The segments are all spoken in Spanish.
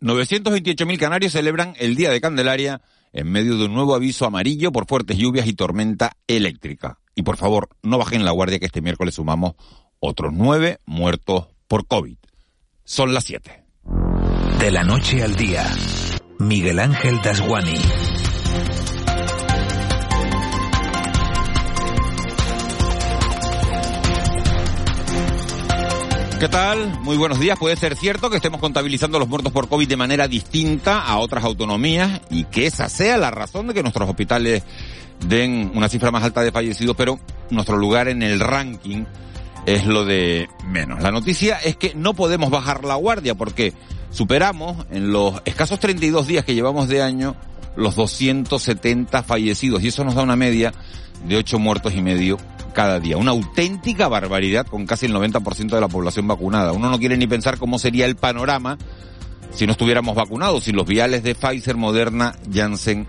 928.000 canarios celebran el Día de Candelaria en medio de un nuevo aviso amarillo por fuertes lluvias y tormenta eléctrica. Y por favor, no bajen la guardia que este miércoles sumamos otros nueve muertos por COVID. Son las siete. De la noche al día, Miguel Ángel Dasguani. ¿Qué tal? Muy buenos días. Puede ser cierto que estemos contabilizando los muertos por COVID de manera distinta a otras autonomías y que esa sea la razón de que nuestros hospitales den una cifra más alta de fallecidos, pero nuestro lugar en el ranking es lo de menos. La noticia es que no podemos bajar la guardia porque superamos en los escasos 32 días que llevamos de año los 270 fallecidos y eso nos da una media de 8 muertos y medio cada día. Una auténtica barbaridad con casi el 90% de la población vacunada. Uno no quiere ni pensar cómo sería el panorama si no estuviéramos vacunados, si los viales de Pfizer, Moderna, Janssen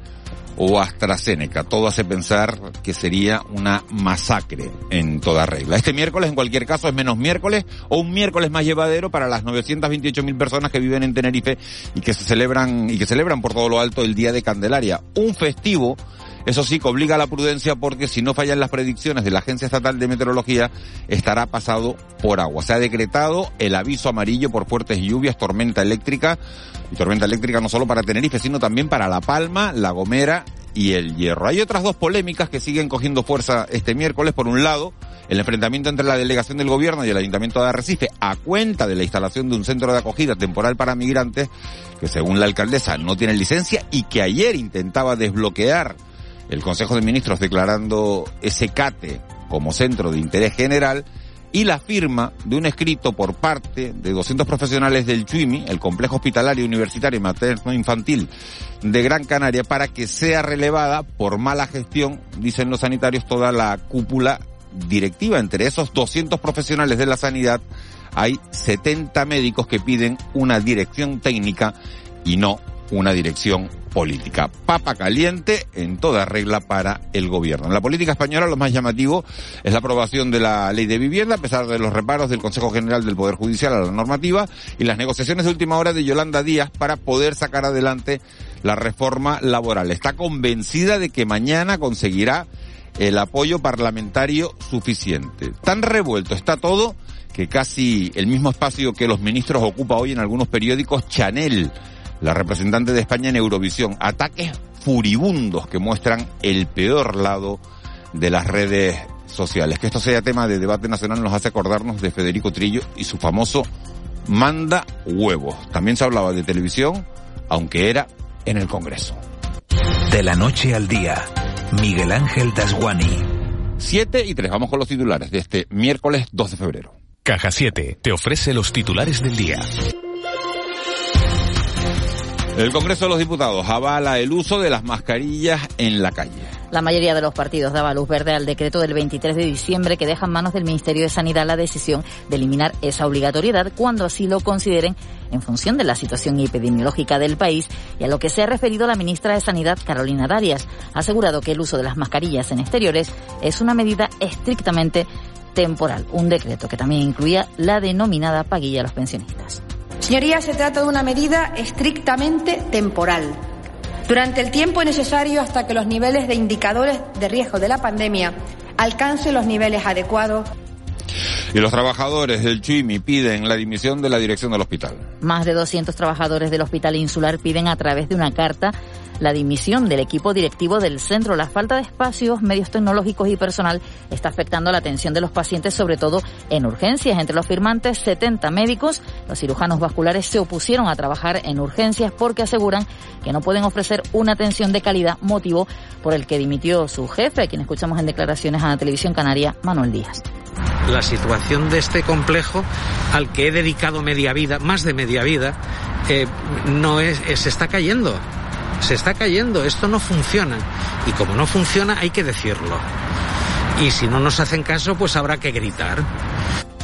o AstraZeneca. Todo hace pensar que sería una masacre en toda regla. Este miércoles, en cualquier caso, es menos miércoles o un miércoles más llevadero para las 928 mil personas que viven en Tenerife y que se celebran y que celebran por todo lo alto el Día de Candelaria. Un festivo eso sí, que obliga a la prudencia porque si no fallan las predicciones de la Agencia Estatal de Meteorología, estará pasado por agua. Se ha decretado el aviso amarillo por fuertes lluvias, tormenta eléctrica, y tormenta eléctrica no solo para Tenerife, sino también para La Palma, La Gomera y El Hierro. Hay otras dos polémicas que siguen cogiendo fuerza este miércoles. Por un lado, el enfrentamiento entre la delegación del gobierno y el ayuntamiento de Arrecife a cuenta de la instalación de un centro de acogida temporal para migrantes que según la alcaldesa no tiene licencia y que ayer intentaba desbloquear el Consejo de Ministros declarando ese CATE como centro de interés general y la firma de un escrito por parte de 200 profesionales del CHUIMI, el Complejo Hospitalario Universitario y Materno Infantil de Gran Canaria, para que sea relevada por mala gestión, dicen los sanitarios, toda la cúpula directiva. Entre esos 200 profesionales de la sanidad hay 70 médicos que piden una dirección técnica y no una dirección política. Papa caliente en toda regla para el gobierno. En la política española lo más llamativo es la aprobación de la ley de vivienda a pesar de los reparos del Consejo General del Poder Judicial a la normativa y las negociaciones de última hora de Yolanda Díaz para poder sacar adelante la reforma laboral. Está convencida de que mañana conseguirá el apoyo parlamentario suficiente. Tan revuelto está todo que casi el mismo espacio que los ministros ocupa hoy en algunos periódicos Chanel la representante de España en Eurovisión. Ataques furibundos que muestran el peor lado de las redes sociales. Que esto sea tema de debate nacional nos hace acordarnos de Federico Trillo y su famoso manda huevos. También se hablaba de televisión, aunque era en el Congreso. De la noche al día, Miguel Ángel Dasguani. 7 y 3, vamos con los titulares de este miércoles 2 de febrero. Caja 7 te ofrece los titulares del día. El Congreso de los Diputados avala el uso de las mascarillas en la calle. La mayoría de los partidos daba luz verde al decreto del 23 de diciembre que deja en manos del Ministerio de Sanidad la decisión de eliminar esa obligatoriedad cuando así lo consideren en función de la situación epidemiológica del país y a lo que se ha referido la ministra de Sanidad, Carolina Darias. Ha asegurado que el uso de las mascarillas en exteriores es una medida estrictamente temporal, un decreto que también incluía la denominada paguilla a los pensionistas. Señorías, se trata de una medida estrictamente temporal. Durante el tiempo necesario hasta que los niveles de indicadores de riesgo de la pandemia alcancen los niveles adecuados y los trabajadores del CHUIMI piden la dimisión de la dirección del hospital. Más de 200 trabajadores del Hospital Insular piden a través de una carta la dimisión del equipo directivo del centro. La falta de espacios, medios tecnológicos y personal está afectando la atención de los pacientes, sobre todo en urgencias. Entre los firmantes, 70 médicos. Los cirujanos vasculares se opusieron a trabajar en urgencias porque aseguran que no pueden ofrecer una atención de calidad, motivo por el que dimitió su jefe, quien escuchamos en declaraciones a la televisión canaria, Manuel Díaz la situación de este complejo al que he dedicado media vida, más de media vida, eh, no es, se está cayendo se está cayendo, esto no funciona. Y como no funciona, hay que decirlo. Y si no nos hacen caso, pues habrá que gritar.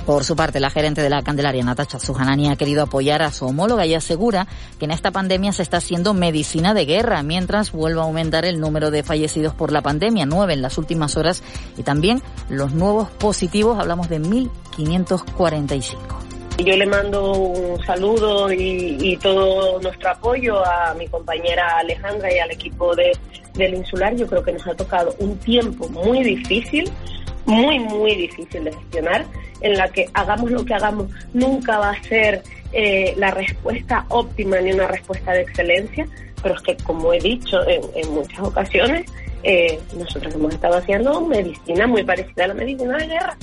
Por su parte, la gerente de la Candelaria, Natacha Sujanani, ha querido apoyar a su homóloga y asegura que en esta pandemia se está haciendo medicina de guerra, mientras vuelve a aumentar el número de fallecidos por la pandemia, nueve en las últimas horas, y también los nuevos positivos, hablamos de 1.545. Yo le mando un saludo y, todo nuestro apoyo a mi compañera Alejandra y al equipo de, del Insular. Yo creo que nos ha tocado un tiempo muy difícil, muy, muy difícil de gestionar, en la que hagamos lo que hagamos, nunca va a ser eh, la respuesta óptima ni una respuesta de excelencia, pero es que, como he dicho en, muchas ocasiones, eh, nosotros hemos estado haciendo medicina muy parecida a la medicina de guerra.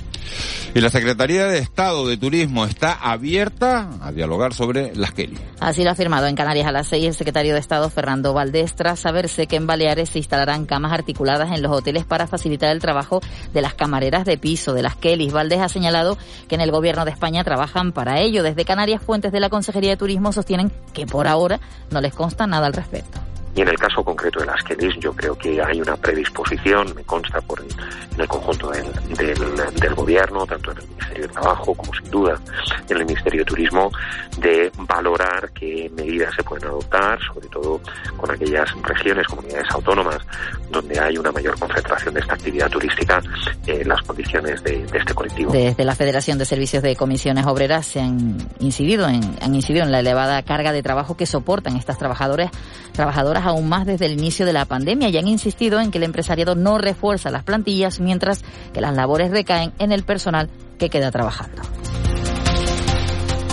Y la Secretaría de Estado de Turismo está abierta a dialogar sobre las Kelly. Así lo ha afirmado en Canarias a las seis el secretario de Estado Fernando Valdés tras saberse que en Baleares se instalarán camas articuladas en los hoteles para facilitar el trabajo de las camareras de piso, de las Kellys. Valdés ha señalado que en el gobierno de España trabajan para ello. Desde Canarias, fuentes de la Consejería de Turismo sostienen que por ahora no les consta nada al respecto. Y en el caso concreto de las Kellys, yo creo que hay una predisposición, me consta por el conjunto del, del, gobierno, tanto en el Ministerio de Trabajo como sin duda en el Ministerio de Turismo, de valorar qué medidas se pueden adoptar, sobre todo con aquellas regiones, comunidades autónomas, donde hay una mayor concentración de esta actividad turística, en las condiciones de, este colectivo. Desde la Federación de Servicios de Comisiones Obreras se han incidido en, han incidido en la elevada carga de trabajo que soportan estas trabajadoras, trabajadoras aún más desde el inicio de la pandemia y han insistido en que el empresariado no refuerza las plantillas mientras que las labores recaen en el personal que queda trabajando.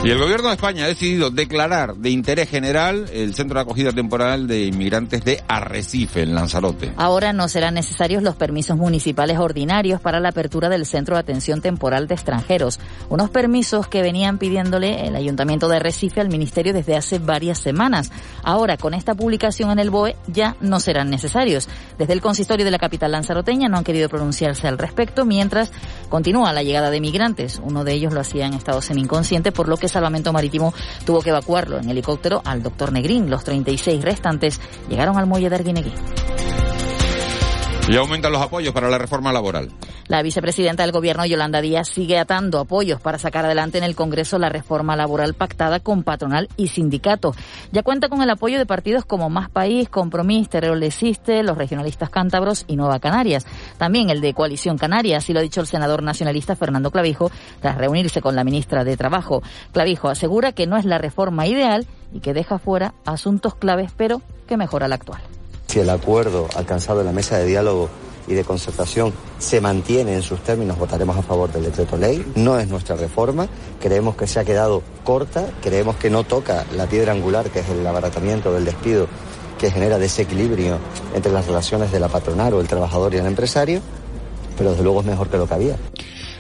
Y el gobierno de España ha decidido declarar de interés general el centro de acogida temporal de inmigrantes de Arrecife, en Lanzarote. Ahora no serán necesarios los permisos municipales ordinarios para la apertura del centro de atención temporal de extranjeros. Unos permisos que venían pidiéndole el ayuntamiento de Arrecife al ministerio desde hace varias semanas. Ahora, con esta publicación en el BOE, ya no serán necesarios. Desde el consistorio de la capital lanzaroteña no han querido pronunciarse al respecto, mientras continúa la llegada de migrantes. Uno de ellos lo hacía en estado semi-inconsciente, por lo que Salvamento Marítimo tuvo que evacuarlo en helicóptero al doctor Negrín. Los 36 restantes llegaron al muelle de Arguineguín. Y aumentan los apoyos para la reforma laboral. La vicepresidenta del Gobierno, Yolanda Díaz, sigue atando apoyos para sacar adelante en el Congreso la reforma laboral pactada con patronal y sindicato. Ya cuenta con el apoyo de partidos como Más País, Compromís, Terrorleciste, los regionalistas cántabros y Nueva Canarias. También el de Coalición Canaria, así lo ha dicho el senador nacionalista Fernando Clavijo tras reunirse con la ministra de Trabajo. Clavijo asegura que no es la reforma ideal y que deja fuera asuntos claves, pero que mejora la actual. Si el acuerdo alcanzado en la mesa de diálogo y de concertación se mantiene en sus términos, votaremos a favor del decreto ley. No es nuestra reforma, creemos que se ha quedado corta, creemos que no toca la piedra angular, que es el abaratamiento del despido, que genera desequilibrio entre las relaciones de la patronal o el trabajador y el empresario, pero desde luego es mejor que lo que había.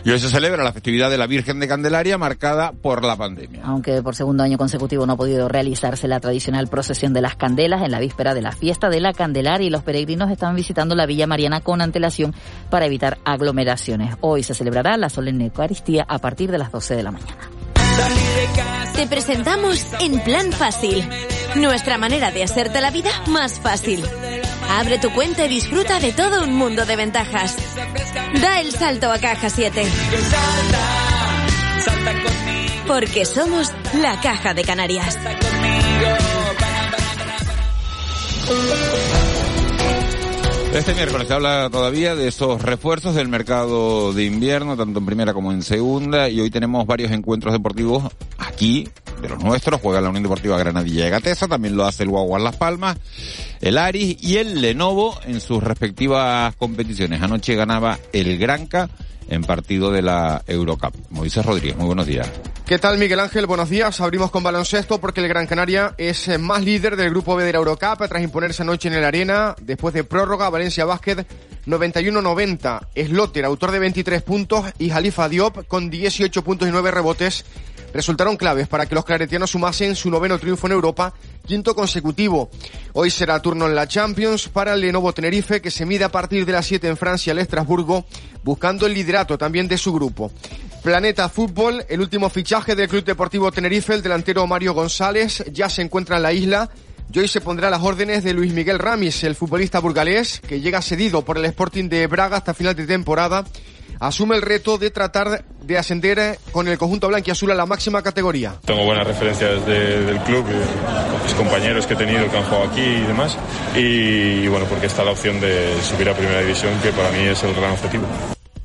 Y hoy se celebra la festividad de la Virgen de Candelaria marcada por la pandemia. Aunque por segundo año consecutivo no ha podido realizarse la tradicional procesión de las candelas en la víspera de la fiesta de la Candelaria y los peregrinos están visitando la Villa Mariana con antelación para evitar aglomeraciones. Hoy se celebrará la solemne Eucaristía a partir de las 12 de la mañana. Te presentamos En Plan Fácil, nuestra manera de hacerte la vida más fácil. Abre tu cuenta y disfruta de todo un mundo de ventajas. Da el salto a Caja 7. Porque somos la Caja de Canarias. Este miércoles se habla todavía de esos refuerzos del mercado de invierno, tanto en primera como en segunda, y hoy tenemos varios encuentros deportivos aquí, de los nuestros, juega la Unión Deportiva Granadilla de Gatesa, también lo hace el Guagua Las Palmas, el Aris y el Lenovo en sus respectivas competiciones. Anoche ganaba el Granca en partido de la Eurocup. Moisés Rodríguez, muy buenos días. ¿Qué tal Miguel Ángel? Buenos días. Abrimos con baloncesto porque el Gran Canaria es eh, más líder del grupo B de la Eurocup tras imponerse anoche en el Arena. Después de prórroga, Valencia Básquet 91-90. Slotter, autor de 23 puntos, y Jalifa Diop con 18 puntos y 9 rebotes resultaron claves para que los claretianos sumasen su noveno triunfo en Europa, quinto consecutivo. Hoy será turno en la Champions para el Lenovo Tenerife, que se mide a partir de las 7 en Francia al Estrasburgo, buscando el liderato también de su grupo. Planeta Fútbol, el último fichaje del Club Deportivo Tenerife, el delantero Mario González, ya se encuentra en la isla. Y hoy se pondrá a las órdenes de Luis Miguel Ramis, el futbolista burgalés, que llega cedido por el Sporting de Braga hasta final de temporada asume el reto de tratar de ascender con el conjunto blanquiazul a la máxima categoría. Tengo buenas referencias del club, con mis compañeros que he tenido que han jugado aquí y demás. Y, bueno, porque está la opción de subir a primera división, que para mí es el gran objetivo.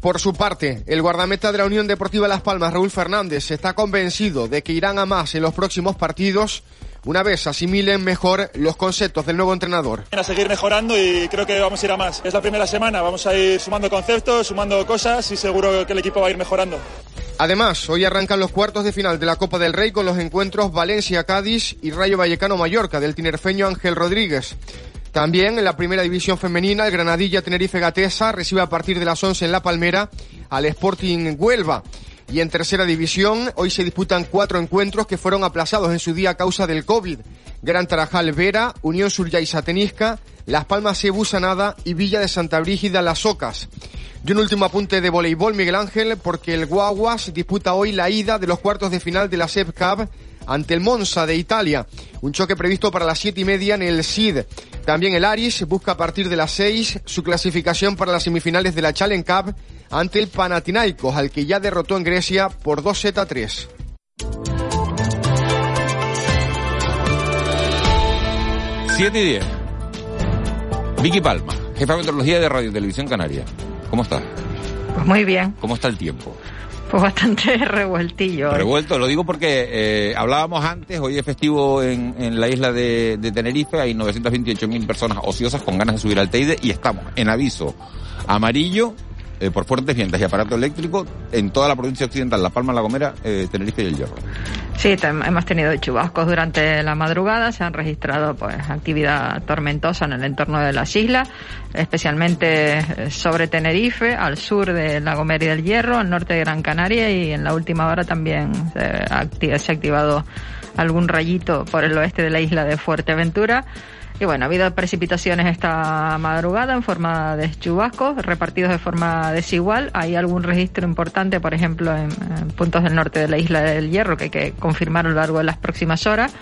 Por su parte, el guardameta de la Unión Deportiva Las Palmas, Raúl Fernández, está convencido de que irán a más en los próximos partidos una vez asimilen mejor los conceptos del nuevo entrenador. A seguir mejorando y creo que vamos a ir a más. Es la primera semana, vamos a ir sumando conceptos, sumando cosas y seguro que el equipo va a ir mejorando. Además, hoy arrancan los cuartos de final de la Copa del Rey con los encuentros Valencia-Cádiz y Rayo Vallecano-Mallorca del tinerfeño Ángel Rodríguez. También en la primera división femenina, el Granadilla Tenerife Gatesa recibe a partir de las 11 en La Palmera al Sporting Huelva. Y en tercera división, hoy se disputan cuatro encuentros que fueron aplazados en su día a causa del COVID. Gran Tarajal Vera, Unión Suryaisa Tenisca, Las Palmas Cebu Sanada y Villa de Santa Brígida Las Ocas. Y un último apunte de voleibol, Miguel Ángel, porque el Guaguas disputa hoy la ida de los cuartos de final de la SEP Cup ante el Monza de Italia. Un choque previsto para las siete y media en el SID. También el Aris busca a partir de las seis su clasificación para las semifinales de la Challenge Cup ante el Panathinaikos, al que ya derrotó en Grecia por 2 z 3. Siete y 10. Vicky Palma, jefa de meteorología de Radio y Televisión Canaria. ¿Cómo estás? Pues muy bien. ¿Cómo está el tiempo? Pues bastante revueltillo. Revuelto, lo digo porque eh, hablábamos antes, hoy es festivo en, en la isla de, de Tenerife, hay 928.000 personas ociosas con ganas de subir al Teide y estamos en aviso amarillo eh, por fuertes vientos y aparato eléctrico en toda la provincia occidental, La Palma, La Gomera, eh, Tenerife y El Hierro. Sí, hemos tenido chubascos durante la madrugada, se han registrado pues actividad tormentosa en el entorno de las islas, especialmente eh, sobre Tenerife, al sur de La Gomera y del Hierro, al norte de Gran Canaria y en la última hora también se ha activado algún rayito por el oeste de la isla de Fuerteventura. Y bueno, ha habido precipitaciones esta madrugada en forma de chubascos, repartidos de forma desigual. Hay algún registro importante, por ejemplo, en, puntos del norte de la isla del Hierro, que hay que confirmar a lo largo de las próximas horas.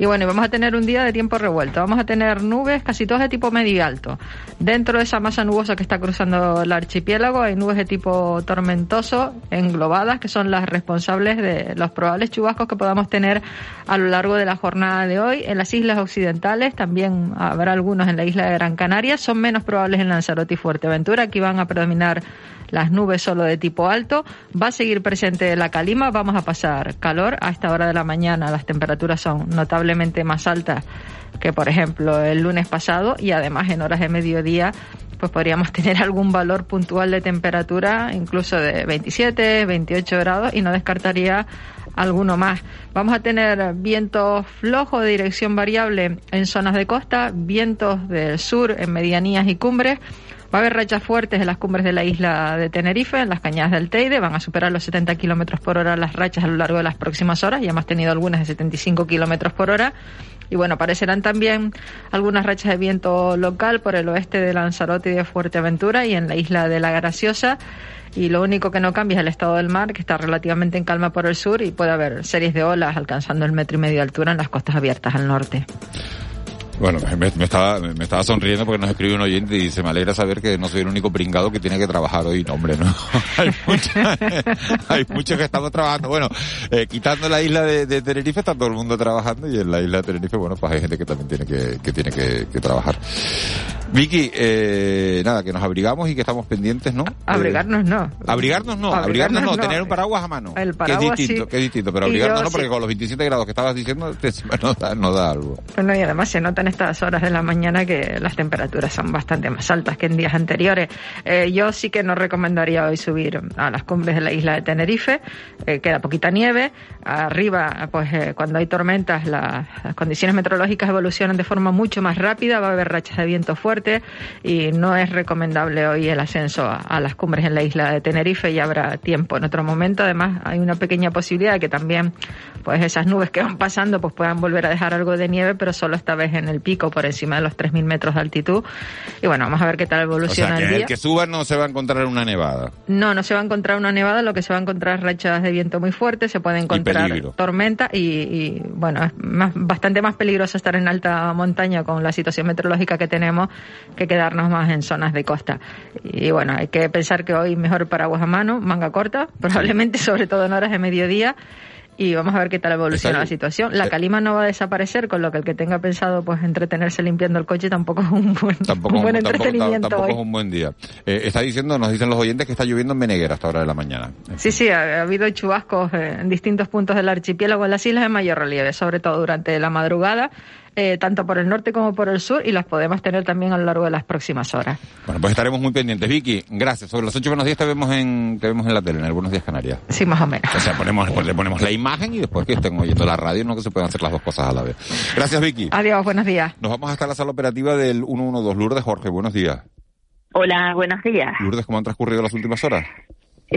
Y bueno, vamos a tener un día de tiempo revuelto. Vamos a tener nubes casi todas de tipo medio y alto. Dentro de esa masa nubosa que está cruzando el archipiélago hay nubes de tipo tormentoso englobadas que son las responsables de los probables chubascos que podamos tener a lo largo de la jornada de hoy. En las islas occidentales también habrá algunos en la isla de Gran Canaria. Son menos probables en Lanzarote y Fuerteventura. Aquí van a predominar las nubes solo de tipo alto. Va a seguir presente la calima, vamos a pasar calor a esta hora de la mañana. Las temperaturas son notablemente más altas que, por ejemplo, el lunes pasado y además en horas de mediodía pues podríamos tener algún valor puntual de temperatura, incluso de 27, 28 grados, y no descartaría alguno más. Vamos a tener vientos flojos de dirección variable en zonas de costa, vientos del sur en medianías y cumbres, Va a haber rachas fuertes en las cumbres de la isla de Tenerife, en las cañadas del Teide, van a superar los 70 kilómetros por hora las rachas a lo largo de las próximas horas, ya hemos tenido algunas de 75 kilómetros por hora. Y bueno, aparecerán también algunas rachas de viento local por el oeste de Lanzarote y de Fuerteventura y en la isla de La Graciosa. Y lo único que no cambia es el estado del mar, que está relativamente en calma por el sur y puede haber series de olas alcanzando el metro y medio de altura en las costas abiertas al norte. Bueno, me, estaba, me estaba sonriendo porque nos escribe un oyente y se me alegra saber que no soy el único pringado que tiene que trabajar hoy. No, hombre, no. hay, hay muchos que estamos trabajando. Bueno, eh, quitando la isla de, Tenerife está todo el mundo trabajando y en la isla de Tenerife, bueno, pues hay gente que también tiene que, que tiene que, que trabajar. Vicky, eh, nada, que nos abrigamos y que estamos pendientes, ¿no? Abrigarnos no. Abrigarnos no, abrigarnos, no, tener un paraguas a mano. El paraguas que es distinto, que es distinto, pero abrigarnos no, porque con los 27 grados que estabas diciendo, te, no, da, no da algo. Bueno, y además se notan estas horas de la mañana que las temperaturas son bastante más altas que en días anteriores. Eh, yo sí que no recomendaría hoy subir a las cumbres de la isla de Tenerife, eh, queda poquita nieve. Arriba, pues eh, cuando hay tormentas, las condiciones meteorológicas evolucionan de forma mucho más rápida, va a haber rachas de viento fuerte y no es recomendable hoy el ascenso a, las cumbres en la isla de Tenerife y habrá tiempo en otro momento. Además, hay una pequeña posibilidad de que también pues esas nubes que van pasando pues puedan volver a dejar algo de nieve, pero solo esta vez en el pico por encima de los 3.000 metros de altitud. Y bueno, vamos a ver qué tal evoluciona o sea, que el día. El que suba no se va a encontrar una nevada. No, no se va a encontrar una nevada, lo que se va a encontrar es rachas de viento muy fuertes, se puede encontrar tormenta y, y, bueno, es más, bastante más peligroso estar en alta montaña con la situación meteorológica que tenemos que quedarnos más en zonas de costa. Y bueno, hay que pensar que hoy mejor paraguas a mano, manga corta, probablemente sobre todo en horas de mediodía y vamos a ver qué tal evoluciona la situación. La calima no va a desaparecer, con lo que el que tenga pensado pues entretenerse limpiando el coche tampoco es un buen, un buen entretenimiento tampoco, hoy. es un buen día. Eh, está diciendo, nos dicen los oyentes que está lloviendo en Meneguera hasta hora de la mañana. Sí, sí, ha, ha habido chubascos eh, en distintos puntos del archipiélago en las islas de mayor relieve, sobre todo durante la madrugada eh, tanto por el norte como por el sur y las podemos tener también a lo largo de las próximas horas. Bueno, pues estaremos muy pendientes. Vicky, gracias. Sobre los ocho buenos días te vemos en, te vemos en la tele, en el Buenos Días Canarias. Sí, más o menos. O sea, ponemos, pues le ponemos la imagen y después que estén oyendo la radio, no que se puedan hacer las dos cosas a la vez. Gracias, Vicky. Adiós, buenos días. Nos vamos hasta la sala operativa del 112 Lourdes. Jorge, buenos días. Hola, buenos días. Lourdes, ¿cómo han transcurrido las últimas horas?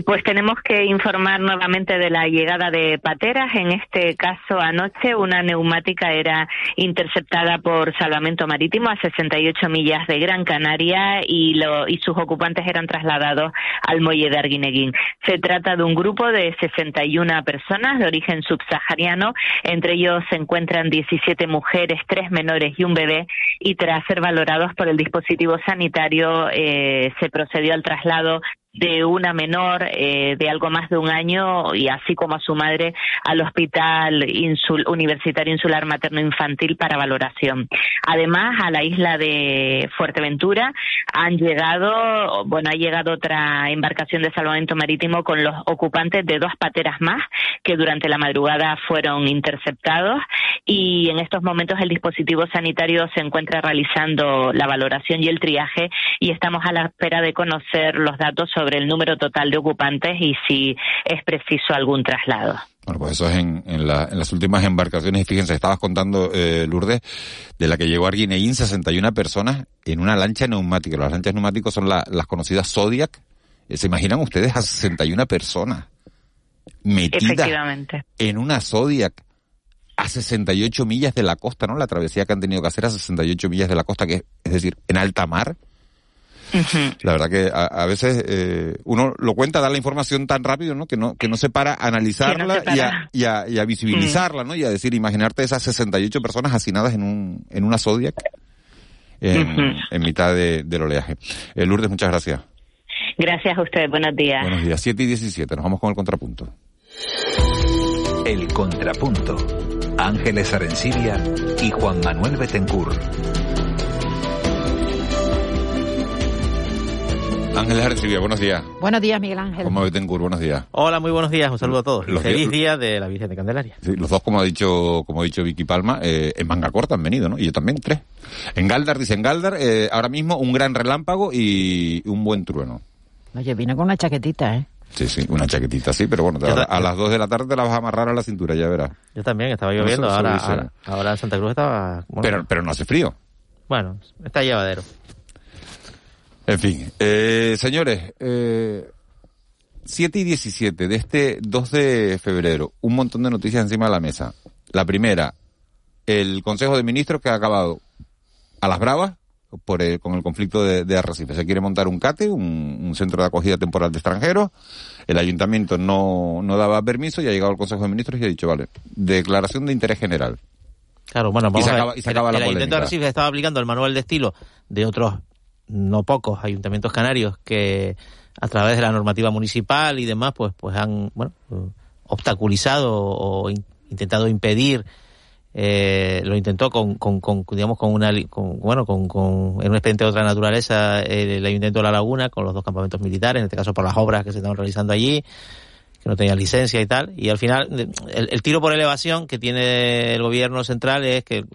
Pues tenemos que informar nuevamente de la llegada de pateras. En este caso, anoche una neumática era interceptada por Salvamento Marítimo a 68 millas de Gran Canaria y, lo, y sus ocupantes eran trasladados al muelle de Arguineguín. Se trata de un grupo de 61 personas de origen subsahariano. Entre ellos se encuentran 17 mujeres, tres menores y un bebé. Y tras ser valorados por el dispositivo sanitario, eh, se procedió al traslado de una menor eh, de algo más de un año y así como a su madre al Hospital Universitario Insular Materno Infantil para valoración. Además, a la isla de Fuerteventura han llegado, bueno, ha llegado otra embarcación de salvamento marítimo con los ocupantes de dos pateras más que durante la madrugada fueron interceptados y en estos momentos el dispositivo sanitario se encuentra realizando la valoración y el triaje y estamos a la espera de conocer los datos sobre sobre el número total de ocupantes y si es preciso algún traslado. Bueno, pues eso es en, en, la, en las últimas embarcaciones. Y fíjense, estabas contando, eh, Lourdes, de la que llegó a Arguineín, 61 personas en una lancha neumática. Las lanchas neumáticas son la, las conocidas Zodiac. ¿Se imaginan ustedes a 61 personas metidas en una Zodiac a 68 millas de la costa, ¿no? La travesía que han tenido que hacer a 68 millas de la costa, que es, es decir, en alta mar. La verdad que a, a veces eh, uno lo cuenta, da la información tan rápido, ¿no? Que no, que no se para a analizarla no para. Y, a, y, a, y, a, visibilizarla. ¿no? Y a decir, imaginarte esas 68 personas hacinadas en un, en una Zodiac en, uh -huh. en mitad de, del oleaje. Eh, Lourdes, muchas gracias. Gracias a usted, buenos días. Buenos días, 7 y 17, nos vamos con el contrapunto. El contrapunto. Ángeles Arencibia y Juan Manuel Betencur. Ángeles Arcibia, buenos días. Buenos días, Miguel Ángel. Como Betancourt, buenos días. Hola, muy buenos días, un saludo a todos. Los Feliz día de la Virgen de Candelaria. Sí, los dos, como ha dicho, como ha dicho Vicky Palma, eh, en manga corta han venido, ¿no? Y yo también, tres. En Galdar, dicen Galdar, eh, ahora mismo un gran relámpago y un buen trueno. Oye, vine con una chaquetita, ¿eh? Sí, sí, una chaquetita, sí, pero bueno, te, a, a, las dos de la tarde te la vas a amarrar a la cintura, ya verás. Yo también, estaba lloviendo, no, ahora, ahora, ahora, en Santa Cruz estaba... Bueno, pero, pero no hace frío. Bueno, está llevadero. En fin, eh, señores, eh, 7 y 17 de este 2 de febrero, un montón de noticias encima de la mesa. La primera, el Consejo de Ministros que ha acabado a las bravas por el, con el conflicto de, de, Arrecife. Se quiere montar un CATE, un, un, centro de acogida temporal de extranjeros. El ayuntamiento no, no daba permiso y ha llegado al Consejo de Ministros y ha dicho, vale, declaración de interés general. Claro, bueno, vamos y se a ver. acaba, y se acaba el, la el ayuntamiento de Arrecife estaba aplicando el manual de estilo de otros no pocos ayuntamientos canarios que a través de la normativa municipal y demás pues pues han bueno obstaculizado o in, intentado impedir eh, lo intentó con, con, con, digamos con una con, bueno con, con en un expediente de otra naturaleza eh, el ayuntamiento de la Laguna con los dos campamentos militares en este caso por las obras que se estaban realizando allí que no tenían licencia y tal y al final el, el tiro por elevación que tiene el gobierno central es que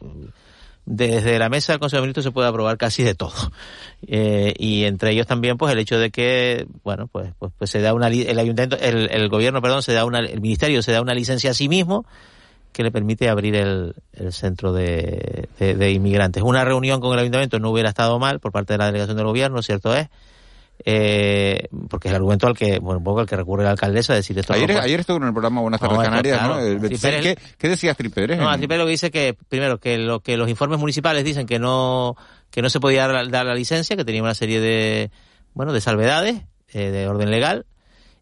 desde la mesa del Consejo de Ministros se puede aprobar casi de todo. Eh, y entre ellos también, pues, el hecho de que, bueno, pues, pues, pues se da una, el ayuntamiento, el, el gobierno, perdón, se da una, el ministerio se da una licencia a sí mismo que le permite abrir el, el centro de, de, de, inmigrantes. Una reunión con el ayuntamiento no hubiera estado mal por parte de la delegación del gobierno, cierto es, eh, porque es el argumento al que, bueno, un poco al que recurre la alcaldesa a decir esto. Ayer, no ayer estuvo en el programa Buenas tardes no, Canarias, claro. ¿no? El, Tripérez, ¿Qué, ¿Qué, decía Tripérez? No, lo que dice que, primero, que lo que los informes municipales dicen que no, que no se podía dar, dar la licencia, que tenía una serie de, bueno, de salvedades, eh, de orden legal,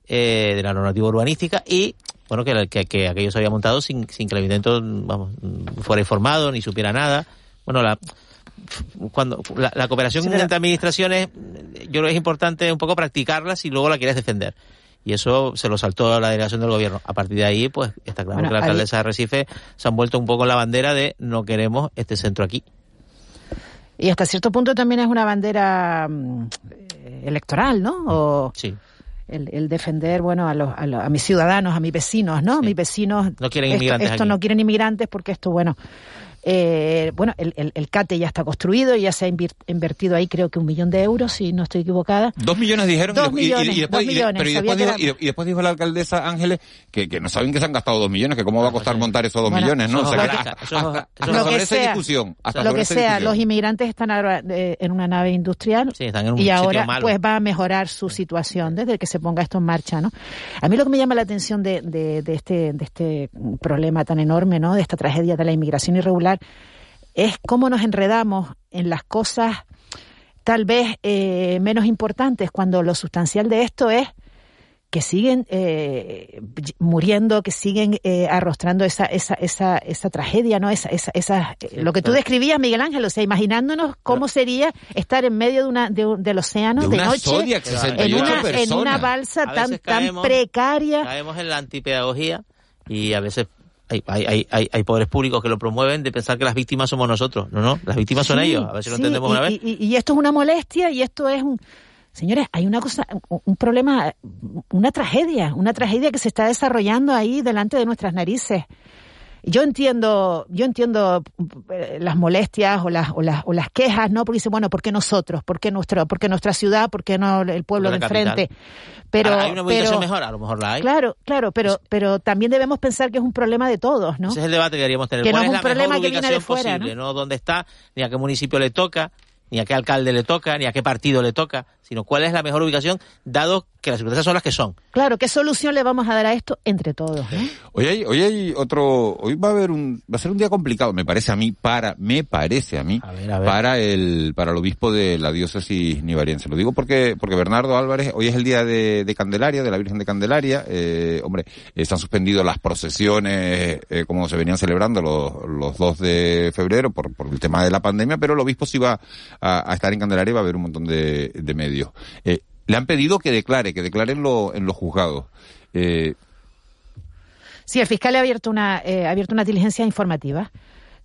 eh, de la normativa urbanística y, bueno, que, que, que aquello se había montado sin, sin que el ayuntamiento, vamos, fuera informado ni supiera nada. Bueno, la, cuando la, la cooperación sí, entre administraciones, yo creo que es importante un poco practicarlas y luego la quieres defender. Y eso se lo saltó la delegación del gobierno. A partir de ahí, pues está claro Bueno, que la ahí- alcaldesa de Recife se han vuelto un poco la bandera de no queremos este centro aquí. Y hasta cierto punto también es una bandera mm, eh, electoral, ¿no? O Sí. el, el defender, bueno, a, los, a, los- a mis ciudadanos, a mis vecinos, ¿no? Mis vecinos. No quieren esto- inmigrantes Esto, aquí. no quieren inmigrantes porque esto, bueno. Eh, bueno, el, el, el CATE ya está construido y ya se ha invertido ahí creo que un millón de euros, si no estoy equivocada. Dos millones dijeron Dos y, y- y- y millones, después, dos y millones, pero después, dijo, y después la alcaldesa Ángeles que, que no saben que se han gastado dos millones, que cómo va a costar montar esos dos Bueno, millones, ¿no? O sea, que hasta- hasta- hasta es sobre que esa sea, discusión. hasta lo que sea, discusión. los inmigrantes están ahora eh, en una nave industrial Sí, están en un y ahora malo. pues va a mejorar su situación desde que se ponga esto en marcha, ¿no? A mí lo que me llama la atención de, de, de este de este problema tan enorme, ¿no? De esta tragedia de la inmigración irregular es cómo nos enredamos en las cosas tal vez eh, menos importantes cuando lo sustancial de esto es que siguen eh, muriendo, que siguen eh, arrostrando esa, esa, esa, esa tragedia, ¿no? Esa, esa, esa, eh, lo que tú describías, Miguel Ángel, o sea, imaginándonos cómo sería estar en medio de una de un- del océano De de, una noche Zodiac, en 68 una, en una balsa tan tan precaria. Caemos en la antipedagogía y a veces hay, hay, hay, hay, hay poderes públicos que lo promueven de pensar que las víctimas somos nosotros. No, no, las víctimas son Sí, ellos. A ver si lo sí, entendemos y, una vez. Y, y- esto es una molestia y esto es un... Señores, hay una cosa, un problema, una tragedia, una tragedia que se está desarrollando ahí delante de nuestras narices. Yo entiendo, yo entiendo eh, las molestias o las, o las, o las quejas, ¿no? Porque dice, bueno, ¿por qué nosotros? ¿Por qué nuestra, por qué nuestra ciudad? ¿Por qué no el pueblo de enfrente? Pero, ¿Hay una ubicación pero- mejor? A lo mejor la hay. Claro, claro, pero, pero también debemos pensar que es un problema de todos, ¿no? Ese es el debate que deberíamos tener. Que no ¿Cuál es es, un la problema mejor que viene de fuera, posible? ¿no? dónde está, ni a qué municipio le toca, ni a qué alcalde le toca, ni a qué partido le toca, sino cuál es la mejor ubicación, dado que las circunstancias son las que son. Claro, ¿qué solución le vamos a dar a esto entre todos? ¿no? Hoy hay, hoy hay otro, hoy va a haber un, va a ser un día complicado, me parece a mí, para, me parece a mí, a ver. para el, para el obispo de la diócesis nivariense. Lo digo porque, porque Bernardo Álvarez, hoy es el día de, de Candelaria, de la Virgen de Candelaria, eh, hombre, eh, se han suspendido las procesiones, eh, como se venían celebrando los, los 2 de febrero por, por el tema de la pandemia, pero el obispo sí va a, a estar en Candelaria y va a haber un montón de, de medios. Eh, le han pedido que declare, que declare en, lo, en los juzgados. Eh, Sí, el fiscal ha abierto una, eh, ha abierto una diligencia informativa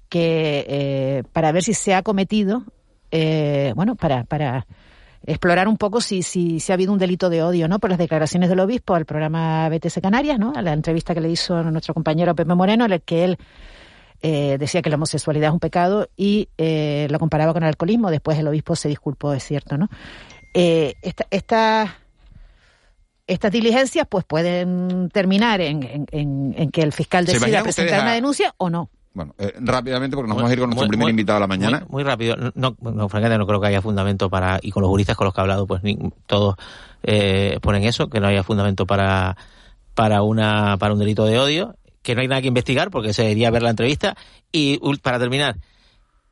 que eh, para ver si se ha cometido, eh, bueno, para, para explorar un poco si, si, si ha habido un delito de odio, ¿no? Por las declaraciones del obispo al programa BTC Canarias, ¿no? A la entrevista que le hizo nuestro compañero Pepe Moreno, en el que él eh, decía que la homosexualidad es un pecado y eh, lo comparaba con el alcoholismo. Después el obispo se disculpó, es cierto, ¿no? Eh, esta, esta, estas diligencias pues pueden terminar en, en- en- en que el fiscal ¿Se decida presentar a- una denuncia o no. Bueno, eh, rápidamente porque nos Muy- vamos a ir con nuestro muy- primer muy- invitado a la mañana. Muy, muy rápido. No, no, francamente no creo que haya fundamento para, y con los juristas con los que he hablado, pues ni- todos eh, ponen eso, que no haya fundamento para, para una, para un delito de odio, que no hay nada que investigar porque se debería ver la entrevista. Y para terminar,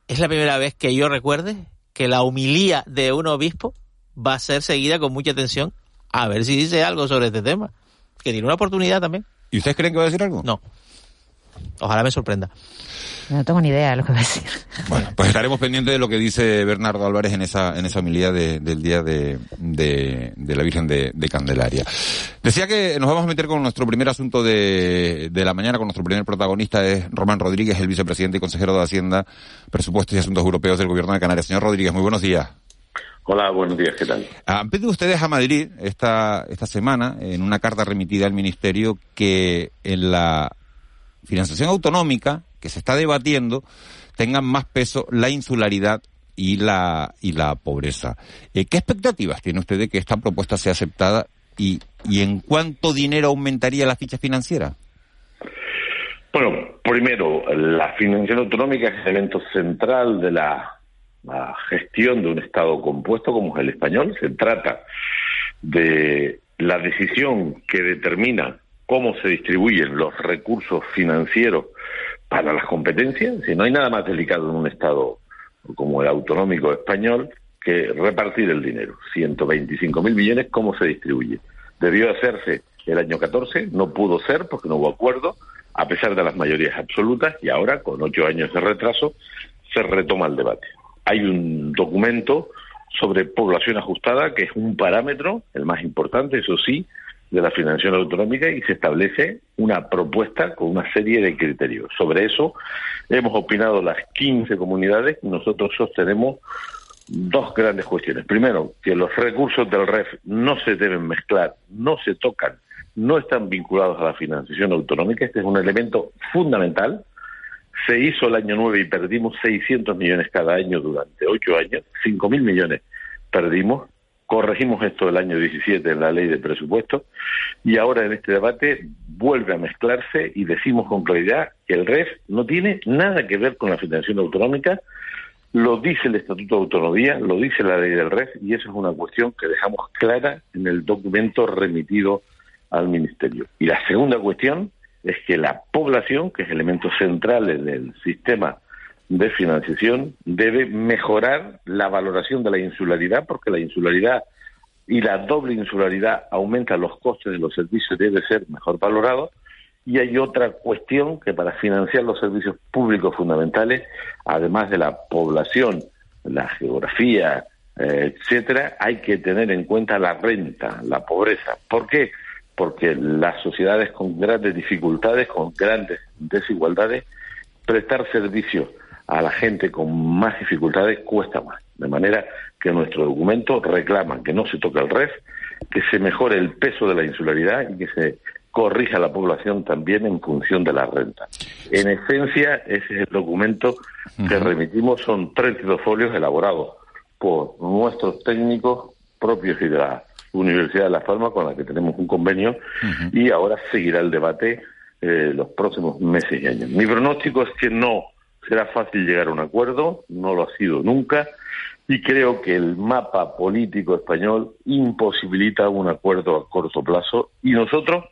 es la primera vez que yo recuerde que la humilía de un obispo va a ser seguida con mucha atención a ver si dice algo sobre este tema. Que tiene una oportunidad también. ¿Y ustedes creen que va a decir algo? No. Ojalá me sorprenda. No tengo ni idea de lo que va a decir. Bueno, pues estaremos pendientes de lo que dice Bernardo Álvarez en esa, en esa homilía de- del día de, de, de la Virgen de, de Candelaria. Decía que nos vamos a meter con nuestro primer asunto de, de la mañana, con nuestro primer protagonista es Román Rodríguez, el vicepresidente y consejero de Hacienda, Presupuestos y Asuntos Europeos del Gobierno de Canarias. Señor Rodríguez, muy buenos días. Hola, buenos días, ¿qué tal? Han pedido ustedes a Madrid esta, esta semana, en una carta remitida al Ministerio, que en la financiación autonómica que se está debatiendo tengan más peso la insularidad y la, y la pobreza. Eh, ¿Qué expectativas tiene usted de que esta propuesta sea aceptada y, y en cuánto dinero aumentaría la ficha financiera? Bueno, primero, la financiación autonómica es el elemento central de la, la gestión de un Estado compuesto como es el español. Se trata de la decisión que determina cómo se distribuyen los recursos financieros para las competencias. Si no hay nada más delicado en un Estado como el autonómico español que repartir el dinero. 125 mil millones, ¿cómo se distribuye? Debió hacerse el año 14, no pudo ser porque no hubo acuerdo, a pesar de las mayorías absolutas, y ahora, con ocho años de retraso, se retoma el debate. Hay un documento sobre población ajustada, que es un parámetro, el más importante, eso sí, de la financiación autonómica y se establece una propuesta con una serie de criterios. Sobre eso hemos opinado las 15 comunidades y nosotros sostenemos dos grandes cuestiones. Primero, que los recursos del REF no se deben mezclar, no se tocan, no están vinculados a la financiación autonómica. Este es un elemento fundamental. Se hizo el año 9 y perdimos 600 millones cada año durante ocho años, 5.000 millones perdimos corregimos esto el año 17 en la ley de presupuesto y ahora en este debate vuelve a mezclarse y decimos con claridad que el REF no tiene nada que ver con la financiación autonómica, lo dice el Estatuto de Autonomía, lo dice la ley del REF y eso es una cuestión que dejamos clara en el documento remitido al Ministerio. Y la segunda cuestión es que la población, que es elemento central del sistema de financiación debe mejorar la valoración de la insularidad, porque la insularidad y la doble insularidad aumentan los costes de los servicios, debe ser mejor valorado. Y hay otra cuestión que para financiar los servicios públicos fundamentales, además de la población, la geografía, eh, etcétera, hay que tener en cuenta la renta, la pobreza. ¿Por qué? Porque las sociedades con grandes dificultades, con grandes desigualdades, prestar servicios a la gente con más dificultades cuesta más. De manera que nuestro documento reclama que no se toque el REF, que se mejore el peso de la insularidad y que se corrija la población también en función de la renta. En esencia, ese es el documento que remitimos, son 32 folios elaborados por nuestros técnicos propios y de la Universidad de La Palma, con la que tenemos un convenio, y ahora seguirá el debate eh, los próximos meses y años. Mi pronóstico es que no será fácil llegar a un acuerdo, no lo ha sido nunca, y creo que el mapa político español imposibilita un acuerdo a corto plazo y nosotros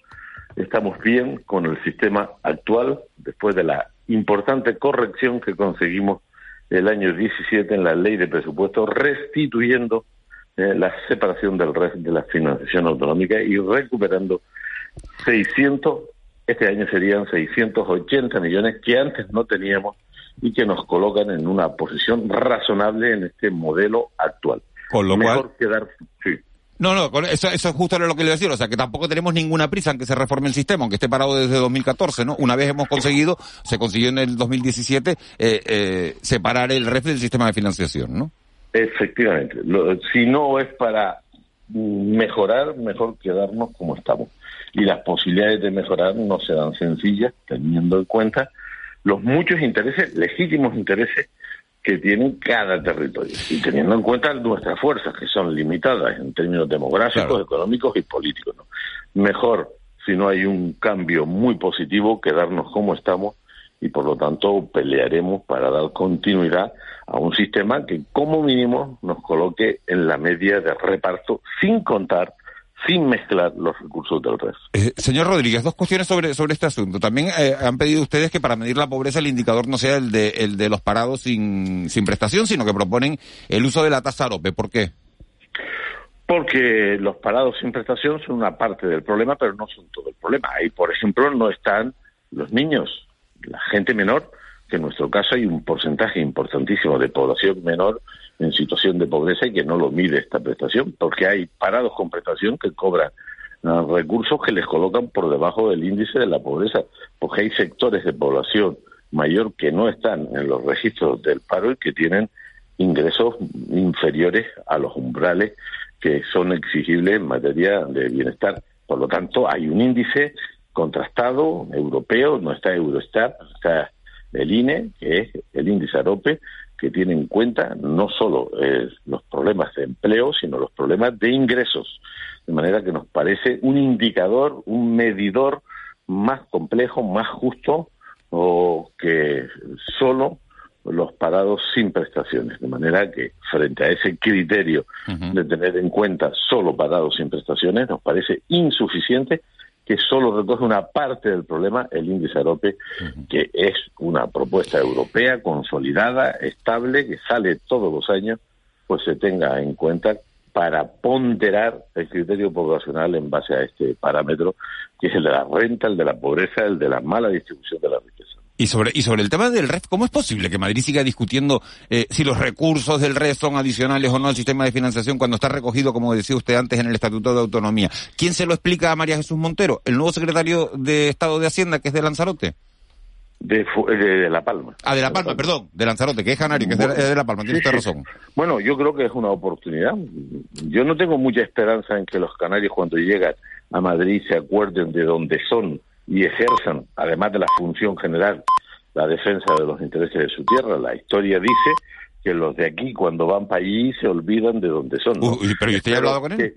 estamos bien con el sistema actual después de la importante corrección que conseguimos el año 17 en la ley de presupuesto, restituyendo eh, la separación del resto de la financiación autonómica y recuperando 600, este año serían 680 millones que antes no teníamos y que nos colocan en una posición razonable en este modelo actual. Con lo Mejor cual... quedar, sí. No, no, eso, eso es justo lo que le iba a decir, o sea, que tampoco tenemos ninguna prisa en que se reforme el sistema, aunque esté parado desde 2014, ¿no? Una vez hemos conseguido, se consiguió en el 2017, eh, eh, separar el REF del sistema de financiación, ¿no? Efectivamente. Lo, si no es para mejorar, mejor quedarnos como estamos. Y las posibilidades de mejorar no serán sencillas, teniendo en cuenta los muchos intereses, legítimos intereses que tiene cada territorio y teniendo en cuenta nuestras fuerzas que son limitadas en términos demográficos, claro. económicos y políticos. ¿no? Mejor si no hay un cambio muy positivo quedarnos como estamos y por lo tanto pelearemos para dar continuidad a un sistema que como mínimo nos coloque en la media de reparto sin contar sin mezclar los recursos del resto. Eh, señor Rodríguez, dos cuestiones sobre, sobre este asunto. También eh, han pedido ustedes que para medir la pobreza el indicador no sea el de, el de los parados sin, sin prestación, sino que proponen el uso de la tasa AROPE. ¿Por qué? Porque los parados sin prestación son una parte del problema, pero no son todo el problema. Ahí, por ejemplo, no están los niños, la gente menor, que en nuestro caso hay un porcentaje importantísimo de población menor en situación de pobreza y que no lo mide esta prestación, porque hay parados con prestación que cobran uh, recursos que les colocan por debajo del índice de la pobreza, porque hay sectores de población mayor que no están en los registros del paro y que tienen ingresos inferiores a los umbrales que son exigibles en materia de bienestar. Por lo tanto, hay un índice contrastado, europeo, no está Eurostat, está el INE, que es el índice AROPE, que tiene en cuenta no solo eh, los problemas de empleo, sino los problemas de ingresos. De manera que nos parece un indicador, un medidor más complejo, más justo, o que solo los parados sin prestaciones. De manera que frente a ese criterio uh -huh. de tener en cuenta solo parados sin prestaciones, nos parece insuficiente que solo recoge una parte del problema, el índice AROPE, uh -huh. que es una propuesta europea consolidada, estable, que sale todos los años, pues se tenga en cuenta para ponderar el criterio poblacional en base a este parámetro, que es el de la renta, el de la pobreza, el de la mala distribución de la riqueza. Y sobre, y sobre el tema del REF, ¿cómo es posible que Madrid siga discutiendo eh, si los recursos del REF son adicionales o no al sistema de financiación cuando está recogido, como decía usted antes, en el Estatuto de Autonomía? ¿Quién se lo explica a María Jesús Montero? ¿El nuevo secretario de Estado de Hacienda, que es de Lanzarote? De, de, La Palma. Ah, de La Palma, perdón, de Lanzarote, que es canario, que es de, La Palma, tiene usted razón. Bueno, yo creo que es una oportunidad. Yo no tengo mucha esperanza en que los canarios cuando llegan a Madrid se acuerden de dónde son y ejerzan, además de la función general, la defensa de los intereses de su tierra. La historia dice que los de aquí cuando van para allí se olvidan de dónde son. pero ¿y usted ha hablado con él?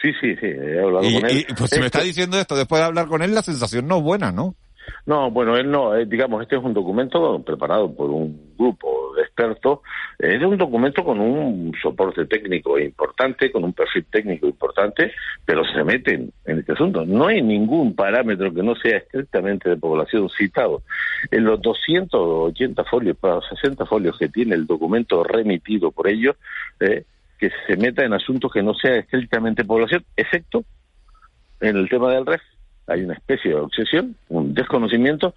Sí, sí, sí, he hablado con él. Y, pues si me está diciendo esto después de hablar con él, la sensación no es buena, ¿no? No, bueno, él no, eh, digamos, este es un documento preparado por un grupo de expertos, es un documento con un soporte técnico importante, con un perfil técnico importante, pero se meten en este asunto. No hay ningún parámetro que no sea estrictamente de población citado. En los 280 folios, para 60 folios que tiene el documento remitido por ellos, eh, que se meta en asuntos que no sea estrictamente población, excepto en el tema del REF hay una especie de obsesión, un desconocimiento,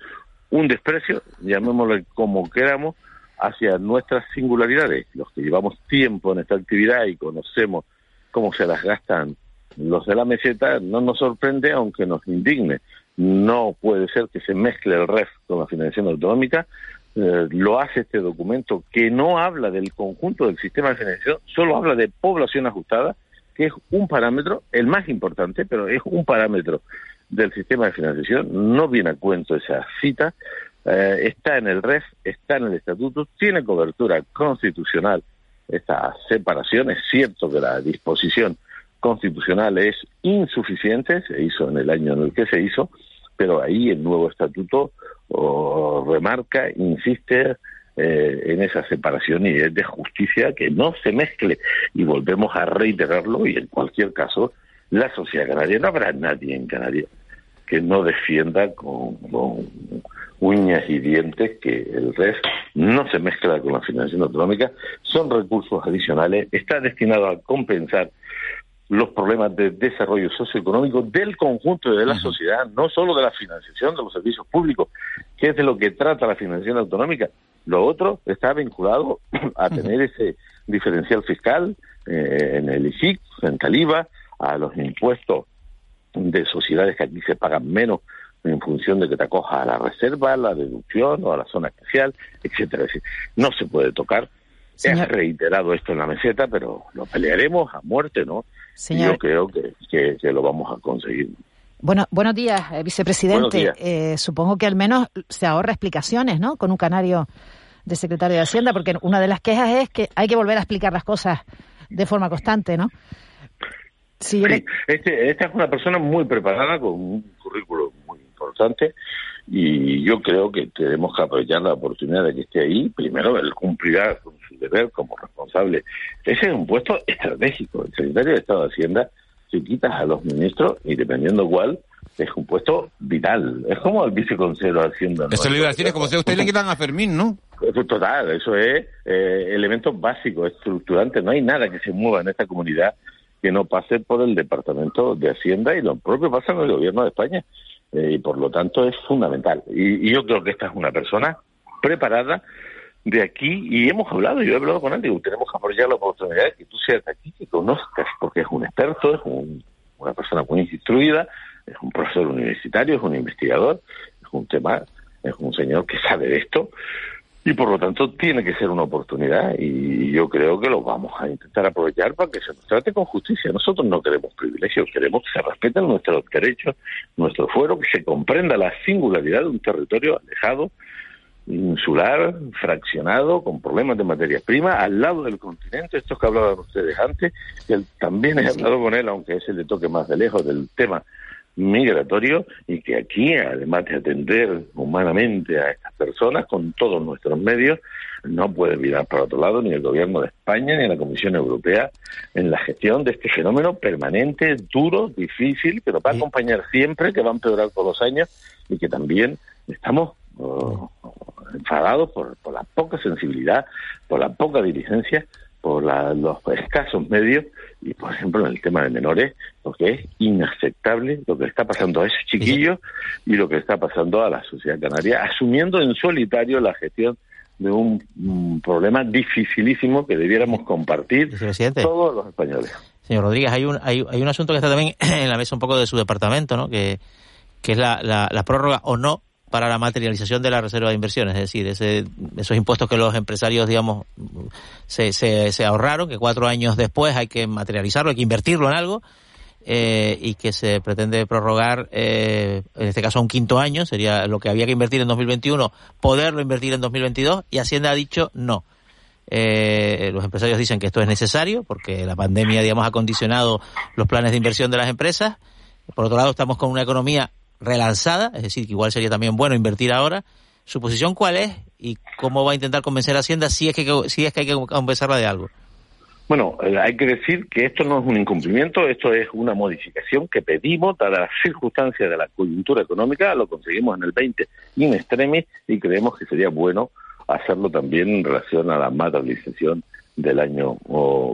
un desprecio, llamémoslo como queramos, hacia nuestras singularidades. Los que llevamos tiempo en esta actividad y conocemos cómo se las gastan los de la meseta, no nos sorprende, aunque nos indigne. No puede ser que se mezcle el REF con la financiación autonómica. Eh, lo hace este documento que no habla del conjunto del sistema de financiación, solo habla de población ajustada, que es un parámetro, el más importante, pero es un parámetro del sistema de financiación, no viene a cuento esa cita, eh, está en el REF, está en el estatuto, tiene cobertura constitucional esta separación, es cierto que la disposición constitucional es insuficiente, se hizo en el año en el que se hizo, pero ahí el nuevo estatuto remarca, insiste eh, en esa separación y es de justicia que no se mezcle. Y volvemos a reiterarlo y en cualquier caso la sociedad canaria no habrá nadie en Canarias que no defienda con, uñas y dientes que el REF no se mezcla con la financiación autonómica, son recursos adicionales, está destinado a compensar los problemas de desarrollo socioeconómico del conjunto de la sociedad, no solo de la financiación de los servicios públicos, que es de lo que trata la financiación autonómica. Lo otro está vinculado a tener ese diferencial fiscal eh, en el IFIC, en Caliba, a los impuestos de sociedades que aquí se pagan menos en función de que te acojas a la reserva, a la deducción o a la zona especial, etcétera. no se puede tocar. Se ha reiterado esto en la meseta, pero lo pelearemos a muerte, ¿no? Yo creo que, que, lo vamos a conseguir. Bueno, buenos días, eh, vicepresidente. Eh, supongo que al menos se ahorra explicaciones, ¿no? Con un canario de secretario de Hacienda, porque una de las quejas es que hay que volver a explicar las cosas de forma constante, ¿no? Sí, este, esta es una persona muy preparada, con un currículo muy importante, y yo creo que tenemos que aprovechar la oportunidad de que esté ahí. Primero, él cumplirá con su deber como responsable. Ese es un puesto estratégico. El secretario de Estado de Hacienda, si quitas a los ministros, y dependiendo cuál, es un puesto vital. Es como el viceconsejero de Hacienda. Eso le iba a decir, es como si a usted le quitan a Fermín, ¿no? Total, eso es eh, elementos básicos, estructurantes. No hay nada que se mueva en esta comunidad que no pase por el Departamento de Hacienda y lo propio pasa en el Gobierno de España. Eh, y por lo tanto es fundamental. Y, yo creo que esta es una persona preparada de aquí y hemos hablado, yo he hablado con él, digo, tenemos que apoyar la oportunidad de que tú seas aquí, que conozcas, porque es un experto, es una persona muy instruida, es un profesor universitario, es un investigador, es un tema, es un señor que sabe de esto, y por lo tanto tiene que ser una oportunidad y yo creo que lo vamos a intentar aprovechar para que se nos trate con justicia. Nosotros no queremos privilegios, queremos que se respeten nuestros derechos, nuestro fuero, que se comprenda la singularidad de un territorio alejado, insular, fraccionado, con problemas de materias primas, al lado del continente, estos que hablaban ustedes antes, que también he hablado con él, aunque ese le toque más de lejos del tema migratorio y que aquí, además de atender humanamente a estas personas con todos nuestros medios, no puede mirar para otro lado ni el gobierno de España ni la Comisión Europea en la gestión de este fenómeno permanente, duro, difícil, que nos va a acompañar siempre, que va a empeorar con los años y que también estamos oh, enfadados por, por la poca sensibilidad, por la poca diligencia por los escasos medios y, por ejemplo, en el tema de menores, lo que es inaceptable lo que está pasando a esos chiquillos y lo que está pasando a la sociedad canaria, asumiendo en solitario la gestión de un, problema dificilísimo que debiéramos compartir todos los españoles. Señor Rodríguez, hay un, hay, hay un asunto que está también en la mesa un poco de su departamento, ¿no? que, que es la, la prórroga o no para la materialización de la reserva de inversiones, es decir, ese, esos impuestos que los empresarios, digamos, se, se, se, ahorraron, que cuatro años después hay que materializarlo, hay que invertirlo en algo, eh, y que se pretende prorrogar, eh, en este caso, un quinto año, sería lo que había que invertir en 2021, poderlo invertir en 2022, y Hacienda ha dicho no. Eh, los empresarios dicen que esto es necesario porque la pandemia, digamos, ha condicionado los planes de inversión de las empresas. Por otro lado, estamos con una economía relanzada, es decir, que igual sería también bueno invertir ahora. ¿Su posición cuál es y cómo va a intentar convencer a Hacienda si es que, si es que hay que convencerla de algo? Bueno, eh, hay que decir que esto no es un incumplimiento, esto es una modificación que pedimos, dadas las circunstancias de la coyuntura económica, lo conseguimos en el 20 in extremis y creemos que sería bueno hacerlo también en relación a la materialización del año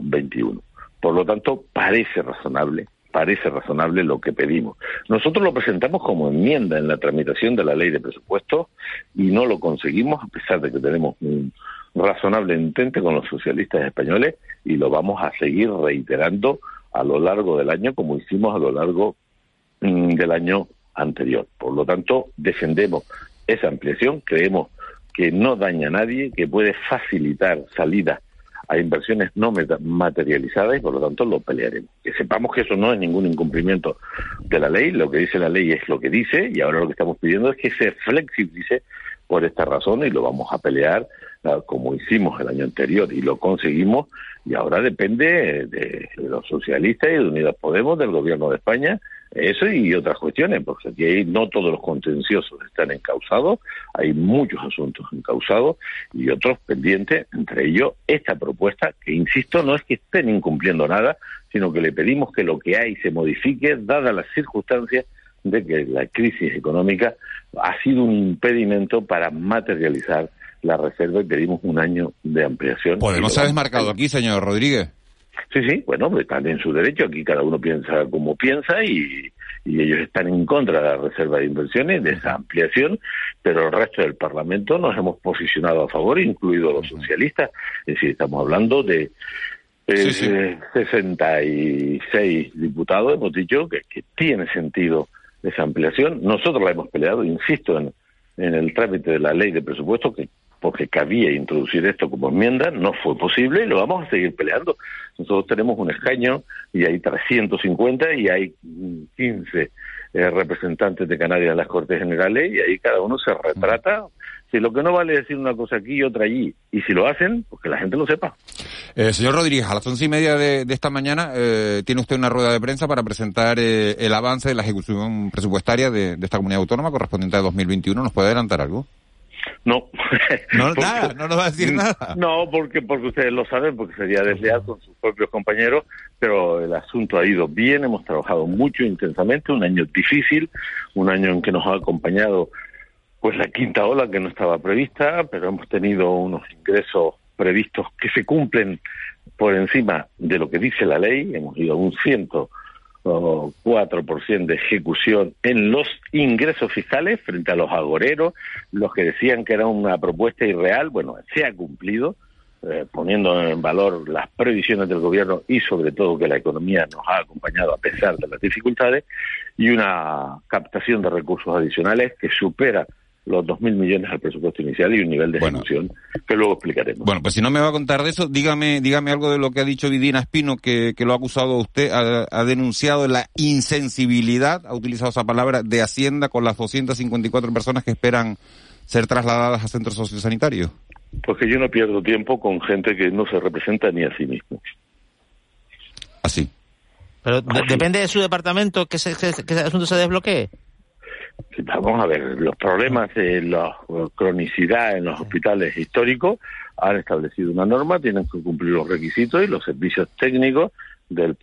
21. Por lo tanto, parece razonable parece razonable lo que pedimos. Nosotros lo presentamos como enmienda en la tramitación de la ley de presupuestos y no lo conseguimos a pesar de que tenemos un razonable intento con los socialistas españoles y lo vamos a seguir reiterando a lo largo del año como hicimos a lo largo mm, del año anterior. Por lo tanto, defendemos esa ampliación, creemos que no daña a nadie, que puede facilitar salidas a inversiones no materializadas y por lo tanto lo pelearemos. Que sepamos que eso no es ningún incumplimiento de la ley, lo que dice la ley es lo que dice y ahora lo que estamos pidiendo es que se flexibilice por esta razón y lo vamos a pelear como hicimos el año anterior y lo conseguimos y ahora depende de los socialistas y de Unidas Podemos, del gobierno de España, eso y otras cuestiones, porque aquí no todos los contenciosos están encausados, hay muchos asuntos encausados y otros pendientes, entre ellos esta propuesta, que insisto, no es que estén incumpliendo nada, sino que le pedimos que lo que hay se modifique, dadas las circunstancias de que la crisis económica ha sido un impedimento para materializar la reserva y pedimos un año de ampliación. ¿Podemos haber desmarcado aquí, señor Rodríguez? Sí, sí, bueno, pues están en su derecho, aquí cada uno piensa como piensa y, ellos están en contra de la reserva de inversiones, de esa ampliación, pero el resto del Parlamento nos hemos posicionado a favor, incluidos los socialistas, es decir, estamos hablando de 66 eh, diputados, hemos dicho que, tiene sentido esa ampliación, nosotros la hemos peleado, insisto, en, en el trámite de la ley de presupuesto, que porque cabía introducir esto como enmienda, no fue posible y lo vamos a seguir peleando. Nosotros tenemos un escaño y hay 350 y hay 15 eh, representantes de Canarias en las Cortes Generales y ahí cada uno se retrata. Si lo que no vale es decir una cosa aquí y otra allí, y si lo hacen, pues que la gente lo sepa. Eh, señor Rodríguez, a las once y media de, esta mañana eh, tiene usted una rueda de prensa para presentar el avance de la ejecución presupuestaria de, de esta comunidad autónoma correspondiente a 2021. ¿Nos puede adelantar algo? No. No, nada, no nos va a decir nada. No, porque, porque ustedes lo saben, porque sería desleal con sus propios compañeros, pero el asunto ha ido bien, hemos trabajado mucho, intensamente, un año difícil, un año en que nos ha acompañado pues la quinta ola que no estaba prevista, pero hemos tenido unos ingresos previstos que se cumplen por encima de lo que dice la ley, hemos ido a un ciento 4% de ejecución en los ingresos fiscales frente a los agoreros, los que decían que era una propuesta irreal, bueno, se ha cumplido, eh, poniendo en valor las previsiones del gobierno y sobre todo que la economía nos ha acompañado a pesar de las dificultades, y una captación de recursos adicionales que supera los 2.000 millones al presupuesto inicial y un nivel de ejecución que luego explicaremos. Bueno, pues si no me va a contar de eso, dígame dígame algo de lo que ha dicho Vidina Espino, que, que lo ha acusado usted, ha, denunciado la insensibilidad, ha utilizado esa palabra, de Hacienda con las 254 personas que esperan ser trasladadas a centros sociosanitarios. Porque yo no pierdo tiempo con gente que no se representa ni a sí mismo. Así. Pero depende de su departamento que, se, que, que ese asunto se desbloquee. Vamos a ver, los problemas de la cronicidad en los hospitales históricos han establecido una norma, tienen que cumplir los requisitos y los servicios técnicos del,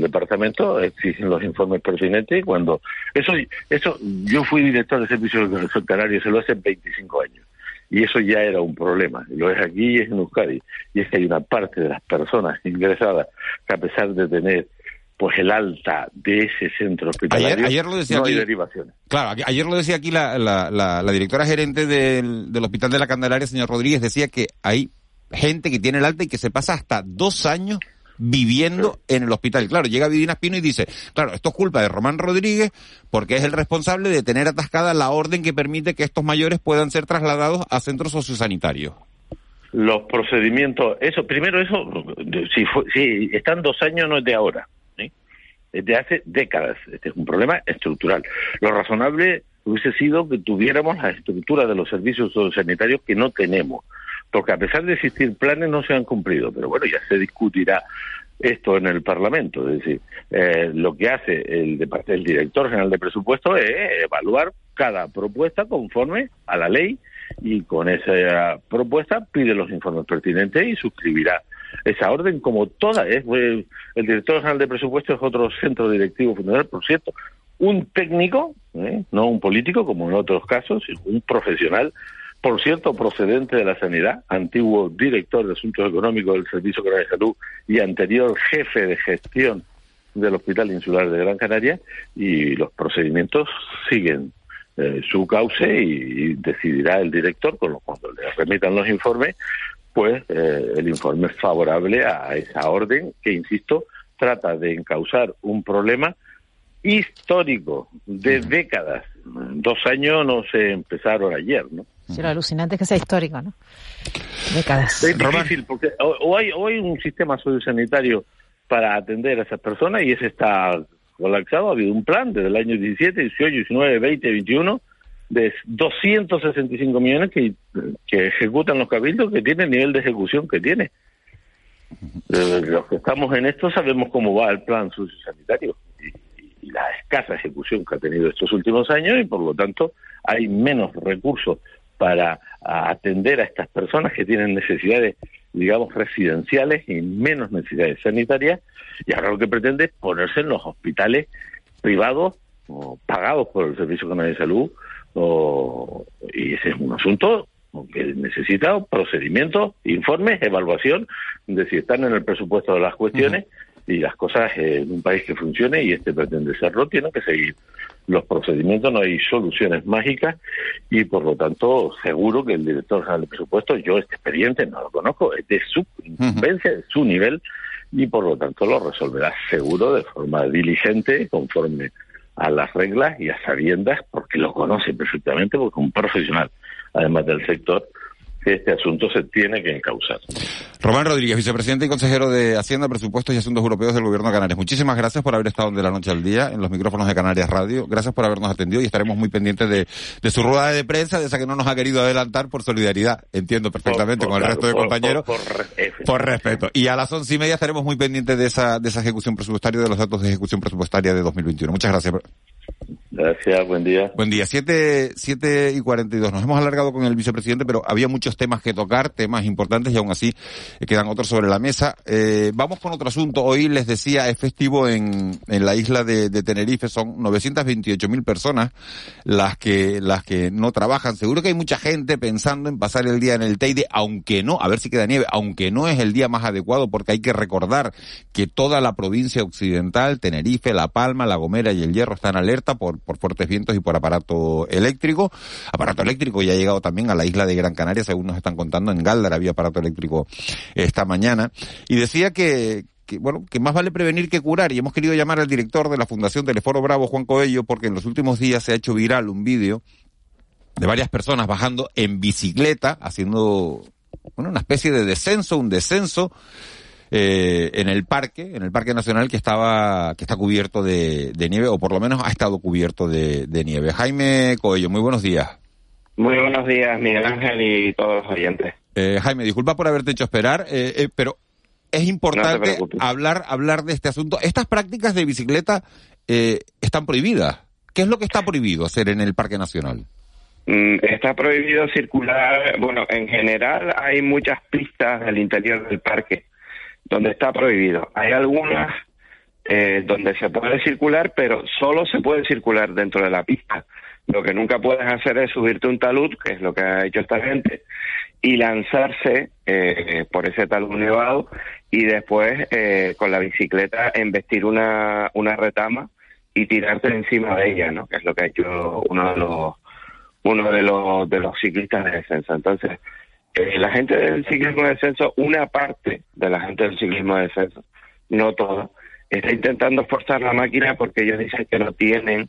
departamento exigen los informes pertinentes cuando eso eso yo fui director de servicios hospitalarios se lo hace 25 años y eso ya era un problema. Lo es aquí y es en Euskadi. Y es que hay una parte de las personas ingresadas que a pesar de tener pues el alta de ese centro hospitalario ayer, lo decía no aquí, hay derivaciones. Claro, ayer lo decía aquí la, la, la, la directora gerente del, del Hospital de la Candelaria, señor Rodríguez, decía que hay gente que tiene el alta y que se pasa hasta dos años viviendo en el hospital. Claro, llega Vidina Espino y dice, claro, esto es culpa de Román Rodríguez porque es el responsable de tener atascada la orden que permite que estos mayores puedan ser trasladados a centros sociosanitarios. Los procedimientos, eso, primero eso, si, fue, si están dos años no es de ahora, ¿sí? es de hace décadas. Este es un problema estructural. Lo razonable hubiese sido que tuviéramos la estructura de los servicios sociosanitarios que no tenemos porque a pesar de existir planes no se han cumplido, pero bueno, ya se discutirá esto en el Parlamento. Es decir, eh, lo que hace el, el director general de presupuesto es evaluar cada propuesta conforme a la ley y con esa propuesta pide los informes pertinentes y suscribirá esa orden como toda es. El director general de presupuesto es otro centro directivo fundamental, por cierto, un técnico, ¿eh? no un político como en otros casos, un profesional por cierto, procedente de la sanidad, antiguo director de Asuntos Económicos del Servicio Canario de Salud y anterior jefe de gestión del Hospital Insular de Gran Canaria, y los procedimientos siguen eh, su cauce y, decidirá el director, con lo, cuando le remitan los informes, pues eh, el informe es favorable a esa orden que, insisto, trata de encauzar un problema histórico de décadas. Dos años no se empezaron ayer, ¿no? Sí, lo alucinante es que sea histórico, ¿no? Décadas. Es difícil, porque o hay, o hay un sistema sociosanitario para atender a esas personas y ese está colapsado. Ha habido un plan desde el año 17, 18, 19, 20, 21 de 265 millones que, que ejecutan los cabildos que tiene el nivel de ejecución que tiene. Eh, los que estamos en esto sabemos cómo va el plan sociosanitario y, y la escasa ejecución que ha tenido estos últimos años y por lo tanto hay menos recursos para atender a estas personas que tienen necesidades, digamos, residenciales y menos necesidades sanitarias, y ahora lo que pretende es ponerse en los hospitales privados o pagados por el Servicio Canario de Salud, o, y ese es un asunto que necesita procedimientos, informes, evaluación de si están en el presupuesto de las cuestiones y las cosas en un país que funcione y este pretende serlo, tienen que seguir los procedimientos, no hay soluciones mágicas y por lo tanto seguro que el director general de presupuesto, yo este expediente no lo conozco, es de su incumbencia, de su nivel y por lo tanto lo resolverá seguro de forma diligente, conforme a las reglas y a sabiendas, porque lo conoce perfectamente, porque es un profesional, además del sector, este asunto se tiene que encauzar. Román Rodríguez, vicepresidente y consejero de Hacienda, Presupuestos y Asuntos Europeos del Gobierno de Canarias. Muchísimas gracias por haber estado de la noche al día en los micrófonos de Canarias Radio. Gracias por habernos atendido y estaremos muy pendientes de, de su rueda de prensa, de esa que no nos ha querido adelantar por solidaridad. Entiendo perfectamente con el resto de compañeros. Por, respeto. Y a las once y media estaremos muy pendientes de esa, de esa ejecución presupuestaria, de los datos de ejecución presupuestaria de 2021. Muchas gracias. Gracias, buen día. Buen día, siete, siete y cuarenta y dos. Nos hemos alargado con el vicepresidente, pero había muchos temas que tocar, temas importantes, y aún así eh, quedan otros sobre la mesa. Eh, vamos con otro asunto. Hoy les decía, es festivo en, en la isla de, Tenerife, son 928 mil personas las que, las que no trabajan. Seguro que hay mucha gente pensando en pasar el día en el Teide, aunque no, a ver si queda nieve, aunque no es el día más adecuado, porque hay que recordar que toda la provincia occidental, Tenerife, La Palma, La Gomera y El Hierro están alerta por por fuertes vientos y por aparato eléctrico. Aparato eléctrico ya ha llegado también a la isla de Gran Canaria, según nos están contando. En Galdar había aparato eléctrico esta mañana. Y decía que, que, bueno, que más vale prevenir que curar. Y hemos querido llamar al director de la Fundación Teleforo Bravo, Juan Coello, porque en los últimos días se ha hecho viral un vídeo de varias personas bajando en bicicleta, haciendo, bueno, una especie de descenso, un descenso, eh, en el parque, en el Parque Nacional que estaba, que está cubierto de, nieve, o por lo menos ha estado cubierto de, nieve. Jaime Coello, muy buenos días. Muy buenos días, Miguel Ángel y todos los oyentes. Eh, Jaime, disculpa por haberte hecho esperar, eh, eh pero es importante hablar, hablar de este asunto. Estas prácticas de bicicleta eh, están prohibidas. ¿Qué es lo que está prohibido hacer en el Parque Nacional? Mm, está prohibido circular, bueno, en general hay muchas pistas del interior del parque donde está prohibido. Hay algunas eh, donde se puede circular, pero solo se puede circular dentro de la pista. Lo que nunca puedes hacer es subirte un talud, que es lo que ha hecho esta gente, y lanzarse eh, por ese talud nevado y después eh, con la bicicleta embestir una, una retama y tirarte encima de ella, ¿no? Que es lo que ha hecho uno de los uno de los de los ciclistas de descenso. Entonces, eh, la gente del ciclismo de descenso, una parte de la gente del ciclismo de descenso, no toda, está intentando forzar la máquina porque ellos dicen que no tienen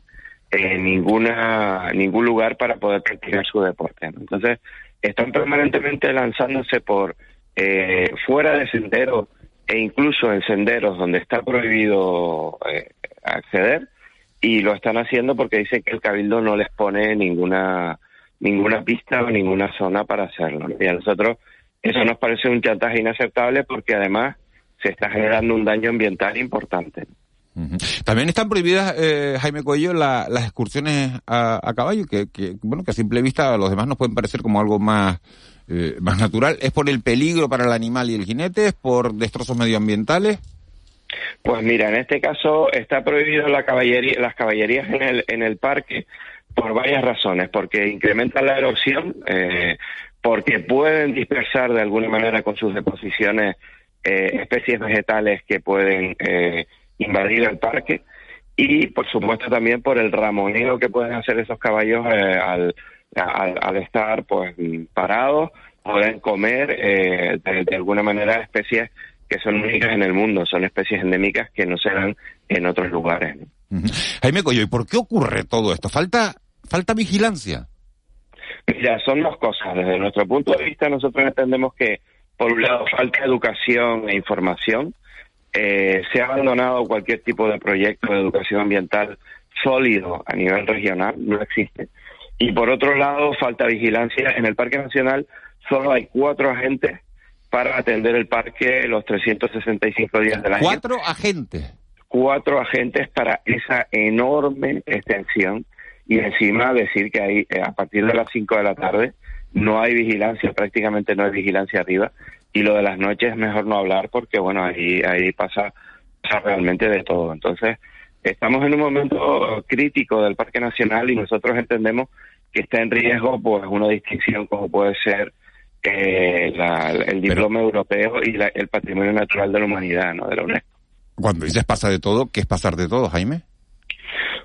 eh, ninguna ningún lugar para poder practicar su deporte. Entonces, están permanentemente lanzándose por eh, fuera de senderos e incluso en senderos donde está prohibido eh, acceder y lo están haciendo porque dicen que el cabildo no les pone ninguna ninguna pista o ninguna zona para hacerlo. Y a nosotros eso nos parece un chantaje inaceptable porque además se está generando un daño ambiental importante. También están prohibidas, eh, Jaime Cuello, las excursiones a, caballo, que, bueno, que a simple vista a los demás nos pueden parecer como algo más, eh, más natural. ¿Es por el peligro para el animal y el jinete? ¿Es por destrozos medioambientales? Pues mira, en este caso está prohibido la caballería, las caballerías en el, en el parque por varias razones, porque incrementan la erosión, eh, porque pueden dispersar de alguna manera con sus deposiciones eh, especies vegetales que pueden eh, invadir el parque y por supuesto también por el ramoneo que pueden hacer esos caballos al, al, estar pues parados, pueden comer de, alguna manera especies que son únicas en el mundo, son especies endémicas que no se dan en otros lugares. Jaime Coyo, ¿y por qué ocurre todo esto? ¿Falta, falta vigilancia? Mira, son dos cosas. Desde nuestro punto de vista, nosotros entendemos que, por un lado, falta educación e información. Eh, se ha abandonado cualquier tipo de proyecto de educación ambiental sólido a nivel regional, no existe. Y por otro lado, falta vigilancia. En el Parque Nacional solo hay cuatro agentes para atender el parque los 365 días del año. ¿Cuatro agentes? Cuatro agentes para esa enorme extensión y encima decir que hay, eh, a partir de las 5 de la tarde no hay vigilancia, prácticamente no hay vigilancia arriba y lo de las noches es mejor no hablar porque bueno, ahí, ahí pasa, pasa realmente de todo. Entonces, estamos en un momento crítico del Parque Nacional y nosotros entendemos que está en riesgo pues una distinción como puede ser eh, el diploma europeo y el patrimonio natural de la humanidad, ¿no? De la UNESCO. Cuando dices pasa de todo, ¿qué es pasar de todo, Jaime?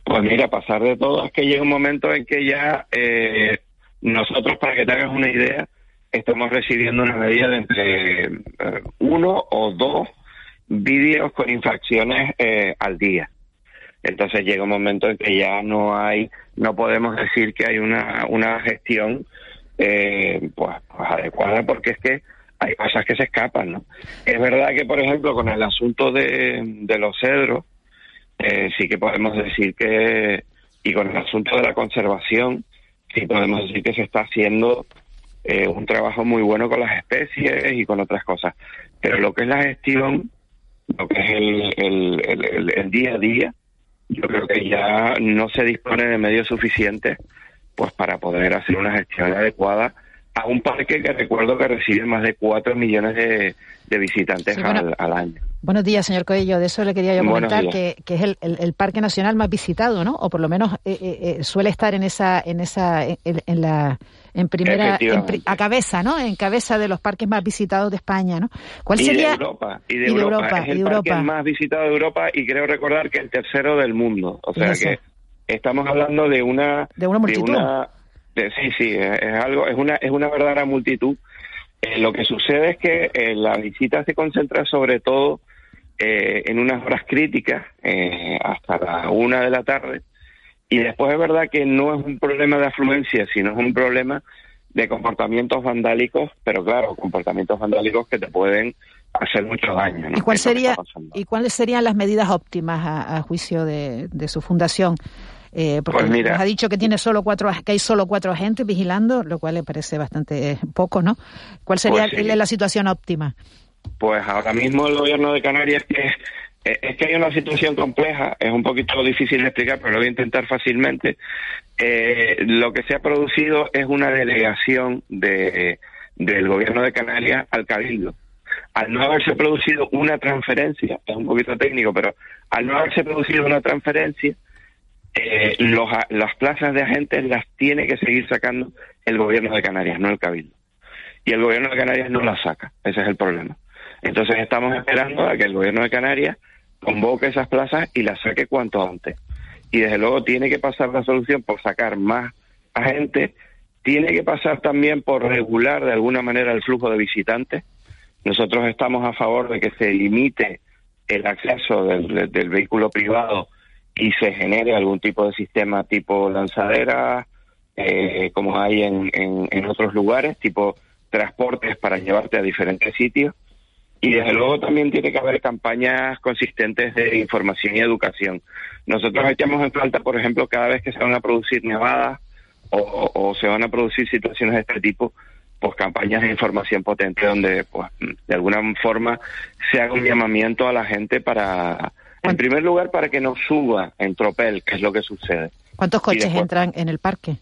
Pues mira, pasar de todo es que llega un momento en que ya eh, nosotros, para que te hagas una idea, estamos recibiendo una medida de entre eh, uno o dos vídeos con infracciones eh, al día. Entonces llega un momento en que ya no hay, no podemos decir que hay una, una gestión eh, pues, pues, adecuada porque es que hay cosas que se escapan, ¿no? Es verdad que, por ejemplo, con el asunto de, de los cedros, eh, sí que podemos decir que, y con el asunto de la conservación, sí podemos decir que se está haciendo eh, un trabajo muy bueno con las especies y con otras cosas. Pero lo que es la gestión, lo que es el, el, el día a día, yo creo que ya no se dispone de medios suficientes pues para poder hacer una gestión adecuada a un parque que recuerdo que recibe más de 4 millones de, visitantes al, año. Buenos días, señor Coello. De eso le quería yo comentar, que, que, es el, el, parque nacional más visitado, ¿no? O por lo menos eh, eh, eh, suele estar en esa, en esa, en, la, en primera, a cabeza, ¿no? En cabeza de los parques más visitados de España, ¿no? ¿Cuál sería? de Europa. Y de, Europa. Es el parque más visitado de Europa y creo recordar que el tercero del mundo. O sea que estamos hablando de una de una multitud sí sí es algo es una es una verdadera multitud. Eh, lo que sucede es que eh, la visita se concentra sobre todo eh, en unas horas críticas hasta la una de la tarde. Y después es verdad que no es un problema de afluencia sino es un problema de comportamientos vandálicos pero claro comportamientos vandálicos que te pueden hacer mucho daño ¿Y cuál sería y cuáles serían las medidas óptimas a, juicio de, de su fundación eh, porque pues nos ha dicho que tiene solo cuatro, que hay solo cuatro agentes vigilando, lo cual le parece bastante eh, poco, ¿no? ¿Cuál sería pues la situación óptima? Pues ahora mismo el gobierno de Canarias que eh, es que hay una situación compleja, es un poquito difícil de explicar, pero lo voy a intentar fácilmente. lo que se ha producido es una delegación de, del gobierno de Canarias al Cabildo. Al no haberse producido una transferencia, es un poquito técnico, pero al no haberse producido una transferencia, eh, los, las plazas de agentes las tiene que seguir sacando el gobierno de Canarias, no el Cabildo. Y el gobierno de Canarias no las saca, ese es el problema. Entonces estamos esperando a que el gobierno de Canarias convoque esas plazas y las saque cuanto antes. Y desde luego tiene que pasar la solución por sacar más agentes, tiene que pasar también por regular de alguna manera el flujo de visitantes. Nosotros estamos a favor de que se limite el acceso del, vehículo privado y se genere algún tipo de sistema tipo lanzadera, eh, como hay en, en otros lugares, tipo transportes para llevarte a diferentes sitios y desde luego también tiene que haber campañas consistentes de información y educación. Nosotros echamos en falta, por ejemplo, cada vez que se van a producir nevadas o, se van a producir situaciones de este tipo, pues campañas de información potente donde, pues, de alguna forma se haga un llamamiento a la gente para, en primer lugar, para que no suba en tropel, que es lo que sucede. ¿Cuántos coches entran en el parque?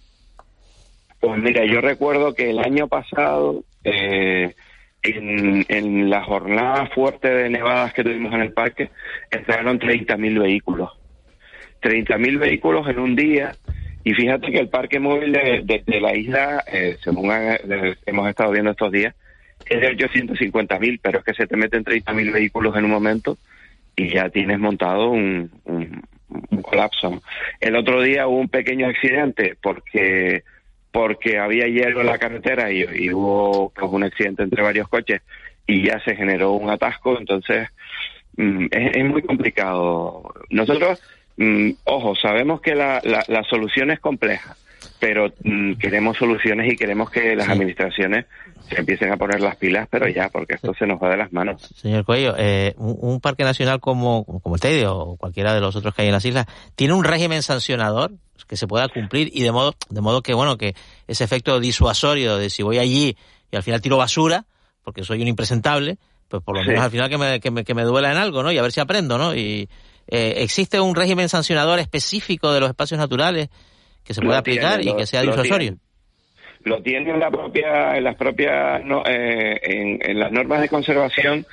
Pues mira, yo recuerdo que el año pasado eh, en, en la jornada fuerte de nevadas que tuvimos en el parque, entraron 30.000 vehículos. 30.000 vehículos en un día. Y fíjate que el parque móvil de, la isla, eh, según hemos estado viendo estos días, es de 850.000, pero es que se te meten 30.000 vehículos en un momento y ya tienes montado un, un, colapso. El otro día hubo un pequeño accidente porque porque había hielo en la carretera y, hubo pues, un accidente entre varios coches y ya se generó un atasco, entonces mm, es, muy complicado. Nosotros, mm, ojo, sabemos que la, la, solución es compleja, pero mm, queremos soluciones y queremos que las administraciones se empiecen a poner las pilas, pero ya, porque esto se nos va de las manos. Señor Cuello, eh, un, parque nacional como, como el Teide o cualquiera de los otros que hay en las islas, ¿tiene un régimen sancionador? que se pueda cumplir y de modo, de modo que, bueno, que ese efecto disuasorio de si voy allí y al final tiro basura, porque soy un impresentable, pues por lo menos al final que me, que me, que me duela en algo, ¿no? Y a ver si aprendo, ¿no? Y eh, existe un régimen sancionador específico de los espacios naturales que se pueda aplicar y que sea disuasorio. Lo tiene en la propia, en las propias, no, eh, en, en, las normas de conservación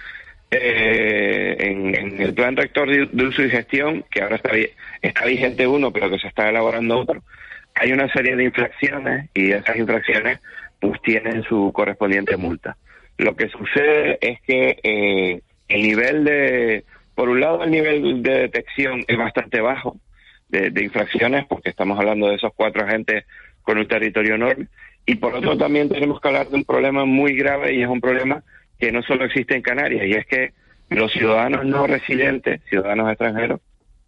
eh, en, el plan rector de, uso y gestión, que ahora está, está vigente uno, pero que se está elaborando otro, hay una serie de infracciones y esas infracciones pues tienen su correspondiente multa. Lo que sucede es que eh, el nivel de, por un lado el nivel de detección es bastante bajo de, de infracciones, porque estamos hablando de esos cuatro agentes con un territorio enorme, y por otro también tenemos que hablar de un problema muy grave y es un problema que no solo existe en Canarias, y es que los ciudadanos no residentes, ciudadanos extranjeros,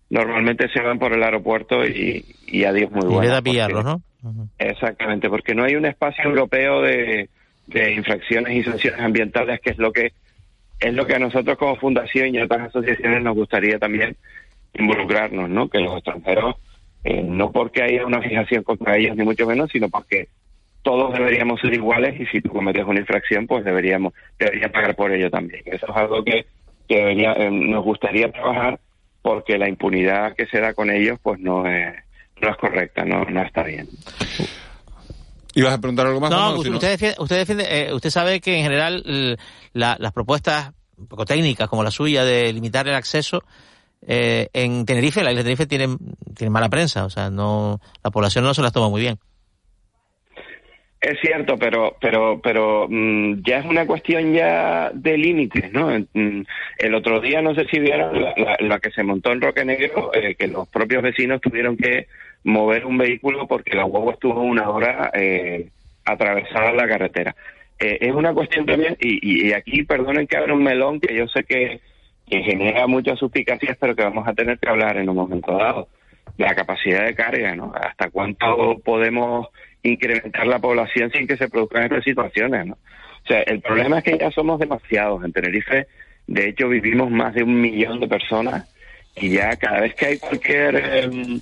normalmente se van por el aeropuerto y, y adiós muy bueno. Y da pillarlos, ¿no? Exactamente, porque no hay un espacio europeo de, de infracciones y sanciones ambientales, que es lo que es lo que a nosotros como fundación y a otras asociaciones nos gustaría también involucrarnos, ¿no? Que los extranjeros, eh, no porque haya una fijación contra ellos, ni mucho menos, sino porque todos deberíamos ser iguales y si tú cometes una infracción, pues deberíamos debería pagar por ello también. Eso es algo que, debería, eh, nos gustaría trabajar porque la impunidad que se da con ellos, pues no es, no es correcta, no, no está bien. ¿Ibas a preguntar algo más? No, usted, defiende, usted, defiende, eh, usted sabe que en general las propuestas un poco técnicas como la suya de limitar el acceso eh, en Tenerife, la isla de Tenerife tiene, tiene mala prensa, o sea, no la población no se las toma muy bien. Es cierto, pero pero pero mm, ya es una cuestión ya de límites, ¿no? Mm, el otro día no sé si vieron la, que se montó en Roque Negro, eh, que los propios vecinos tuvieron que mover un vehículo porque la huevo estuvo una hora eh, atravesada la carretera. Eh, es una cuestión también, y, y, aquí perdonen que abra un melón que yo sé que, que genera muchas suspicacias, pero que vamos a tener que hablar en un momento dado. La capacidad de carga, ¿no? Hasta cuánto podemos incrementar la población sin que se produzcan estas situaciones, ¿no? O sea, el problema es que ya somos demasiados. En Tenerife, de hecho, vivimos más de un millón de personas y ya cada vez que hay cualquier em,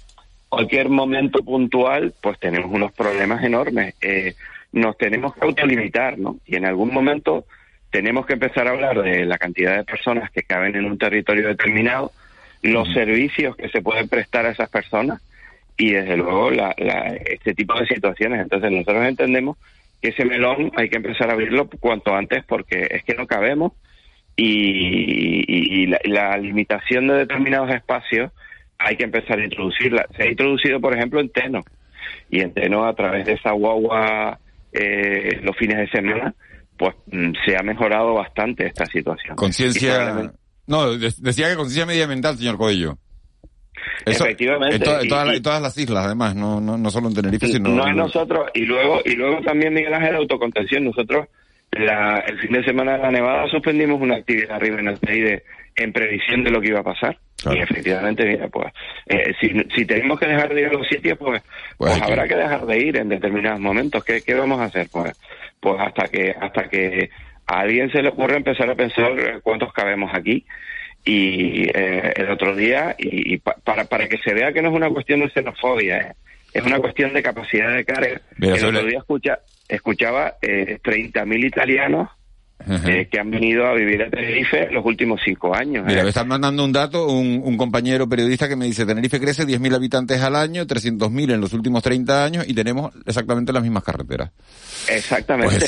cualquier momento puntual, pues tenemos unos problemas enormes. Eh, nos tenemos que autolimitar, ¿no? Y en algún momento tenemos que empezar a hablar de la cantidad de personas que caben en un territorio determinado, los servicios que se pueden prestar a esas personas y desde luego la, este tipo de situaciones. Entonces nosotros entendemos que ese melón hay que empezar a abrirlo cuanto antes porque es que no cabemos y, la, limitación de determinados espacios hay que empezar a introducirla. Se ha introducido, por ejemplo, en Teno. Y en Teno, a través de esa guagua eh, los fines de semana, pues mm, se ha mejorado bastante esta situación. Conciencia... No, decía que conciencia medioambiental, señor Coello. Efectivamente. En, todas las islas, además, no, no, no solo en Tenerife, sino... No es nosotros, y luego, y luego también, Miguel Ángel, autocontención. Nosotros, la, el fin de semana de la Nevada, suspendimos una actividad arriba en el Teide en previsión de lo que iba a pasar. Y efectivamente, mira, pues, eh, si, si tenemos que dejar de ir a los sitios, pues, pues, pues habrá que... dejar de ir en determinados momentos. ¿Qué, ¿Qué vamos a hacer? Pues, pues hasta que, hasta que a alguien se le ocurre empezar a pensar cuántos cabemos aquí y eh, el otro día y, para, para que se vea que no es una cuestión de xenofobia, ¿eh? es una cuestión de capacidad de carga. el otro día escucha, escuchaba eh, 30.000 italianos eh, que han venido a vivir a Tenerife los últimos cinco años. Mira, me están mandando un dato, un, un compañero periodista que me dice, Tenerife crece 10.000 habitantes al año, 300.000 en los últimos 30 años y tenemos exactamente las mismas carreteras. Exactamente.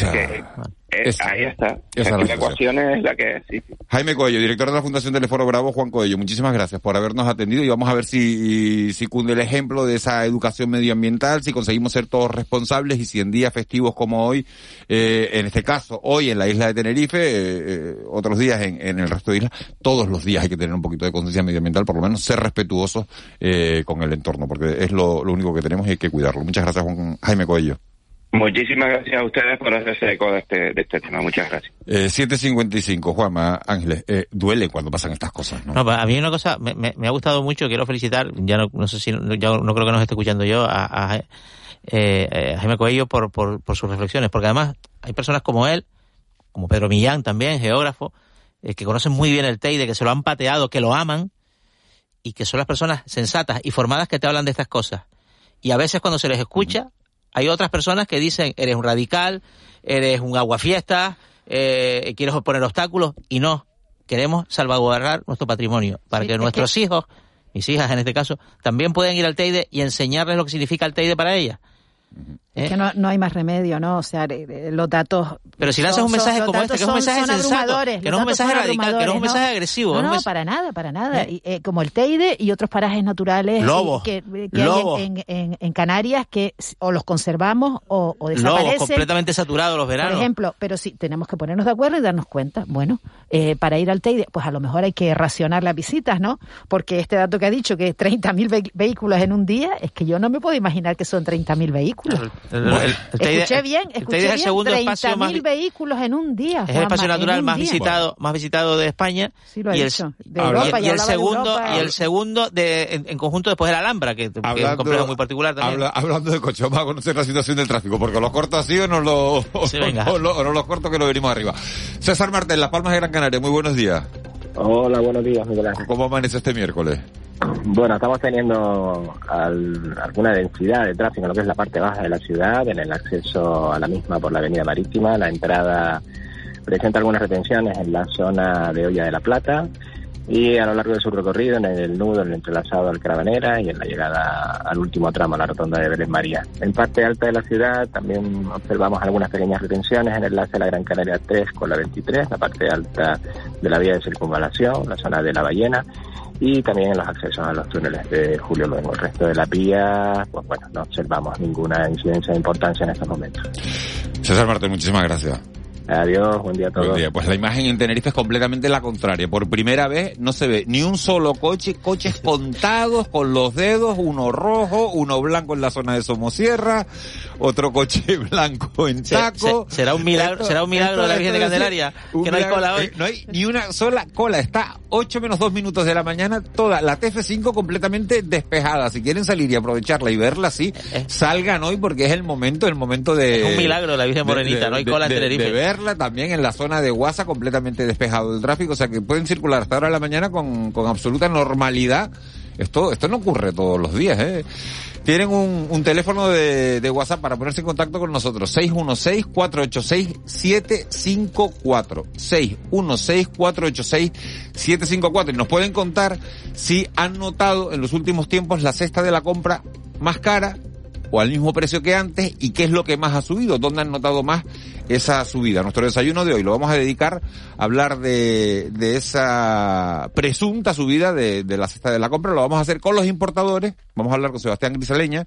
Pues ahí está. la, ecuación es la que sí. Jaime Coello, director de la Fundación Teleforo Bravo, Juan Coello, muchísimas gracias por habernos atendido y vamos a ver si, si cunde el ejemplo de esa educación medioambiental, si conseguimos ser todos responsables y si en días festivos como hoy, eh, en este caso, hoy en la isla de Tenerife, eh, eh, otros días en, en, el resto de islas, todos los días hay que tener un poquito de conciencia medioambiental, por lo menos ser respetuosos eh, con el entorno, porque es lo, lo único que tenemos y hay que cuidarlo. Muchas gracias, Juan, Jaime Coello. Muchísimas gracias a ustedes por hacerse eco de este, de este tema. Muchas gracias. Eh, 7.55, Juanma Ángeles. Eh, duele cuando pasan estas cosas, ¿no? No, a mí una cosa me, me, me, ha gustado mucho, quiero felicitar, ya no, no sé si, ya no creo que nos esté escuchando yo, a, a, eh, a Jaime Coello por, por, por sus reflexiones, porque además hay personas como él, como Pedro Millán también, geógrafo, eh, que conocen muy bien el Teide, que se lo han pateado, que lo aman, y que son las personas sensatas y formadas que te hablan de estas cosas. Y a veces cuando se les escucha, hay otras personas que dicen, eres un radical, eres un aguafiesta, eh, quieres poner obstáculos, y no. Queremos salvaguardar nuestro patrimonio para sí, que nuestros que... hijos, mis hijas en este caso, también puedan ir al Teide y enseñarles lo que significa el Teide para ellas. Es que no, no hay más remedio, ¿no? O sea, los datos. Pero si haces un mensaje son, como este, que es un mensaje sensato, que no es un mensaje radical, que no es un mensaje agresivo. No, no, mes... para nada, para nada. ¿Eh? Y, eh, como el Teide y otros parajes naturales Lobos. que, que Lobos. hay en, en, en, Canarias que o los conservamos o, o desaparecen. Lobos completamente saturados los veranos. Por ejemplo, pero sí, tenemos que ponernos de acuerdo y darnos cuenta, bueno, eh, para ir al Teide, pues a lo mejor hay que racionar las visitas, ¿no? Porque este dato que ha dicho, que 30.000 ve vehículos en un día, es que yo no me puedo imaginar que son 30.000 vehículos. Escuché bien, escuché bien, es el segundo 30 mil vehículos en un día. Es el espacio natural más día. visitado, más visitado de España. Sí, lo y, el, de Europa, y, el segundo, de y el segundo de, en, en, conjunto después de la Alhambra, que, hablando, que, es un complejo muy particular también. Habla, hablando de coche, vamos a conocer la situación del tráfico, porque los corto así o no los, sí, o, o, o, no los corto que lo venimos arriba. César Martel, Las Palmas de Gran Canaria, muy buenos días. Hola, buenos días, Miguel Ángel. ¿Cómo amanece este miércoles? Bueno, estamos teniendo al, alguna densidad de tráfico en lo que es la parte baja de la ciudad, en el acceso a la misma por la avenida marítima. La entrada presenta algunas retenciones en la zona de Olla de la Plata y a lo largo de su recorrido en el nudo, en el entrelazado al Caravanera y en la llegada al último tramo, a la rotonda de Vélez María. En parte alta de la ciudad también observamos algunas pequeñas retenciones en el enlace a la Gran Canaria 3 con la 23, la parte alta de la vía de circunvalación, la zona de la Ballena y también en los accesos a los túneles de Julio Luengo. El resto de la vía, pues bueno, no observamos ninguna incidencia de importancia en estos momentos. César Martín, muchísimas gracias. Adiós, buen día a todos. Buen día. Pues la imagen en Tenerife es completamente la contraria. Por primera vez no se ve ni un solo coche, coches contados con los dedos, uno rojo, uno blanco en la zona de Somosierra, otro coche blanco en. Se, se, ¿Será un milagro, esto, ¿será un milagro de la Virgen de Candelaria? Que no hay cola hoy. Eh, no hay ni una sola cola. Está 8 menos 2 minutos de la mañana, toda la TF5 completamente despejada. Si quieren salir y aprovecharla y verla así, eh. salgan hoy porque es el momento, el momento de... Es un milagro la Virgen Morenita, de, de, no hay cola en Tenerife. De ver también en la zona de Guasa completamente despejado del tráfico, o sea que pueden circular hasta ahora de la mañana con, con absoluta normalidad. Esto, esto no ocurre todos los días, ¿eh? Tienen un, un teléfono de, de, WhatsApp para ponerse en contacto con nosotros. 616-486-754. 616-486-754. Y nos pueden contar si han notado en los últimos tiempos la cesta de la compra más cara o al mismo precio que antes y qué es lo que más ha subido, dónde han notado más esa subida. Nuestro desayuno de hoy lo vamos a dedicar a hablar de, esa presunta subida de, de la cesta de la compra, lo vamos a hacer con los importadores, vamos a hablar con Sebastián Grisaleña,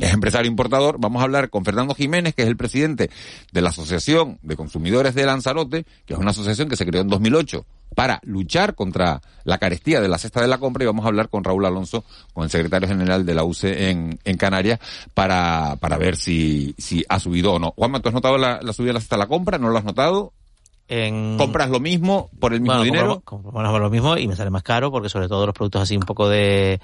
es empresario importador. Vamos a hablar con Fernando Jiménez, que es el presidente de la Asociación de Consumidores de Lanzarote, que es una asociación que se creó en 2008 para luchar contra la carestía de la cesta de la compra y vamos a hablar con Raúl Alonso, con el secretario general de la UCE en, en Canarias, para, para ver si, si ha subido o no. Juanma, ¿tú has notado la, la subida de la cesta de la compra? ¿No lo has notado? En... ¿Compras lo mismo por el mismo bueno, dinero? Compro, compro lo mismo y me sale más caro porque sobre todo los productos así un poco de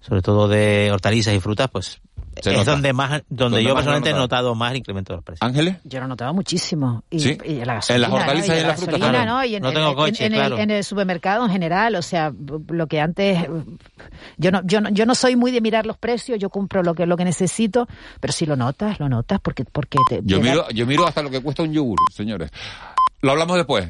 sobre todo de hortalizas y frutas, pues Se es nota. donde más donde, Donde yo personalmente he notado. más el incremento de los precios. ¿Ángeles? Yo lo he notado muchísimo. Y, Sí. y la En gasolina, las hortalizas ¿no? y en la las frutas, gasolina, claro. ¿no? Y en, No en- tengo en- coche, en el, claro. en el supermercado en general, o sea, lo que antes yo no yo no yo no soy muy de mirar los precios, yo compro lo que lo que necesito, pero si lo notas, lo notas porque porque te, Yo te da- miro, yo miro hasta lo que cuesta un yogur, señores. Lo hablamos después.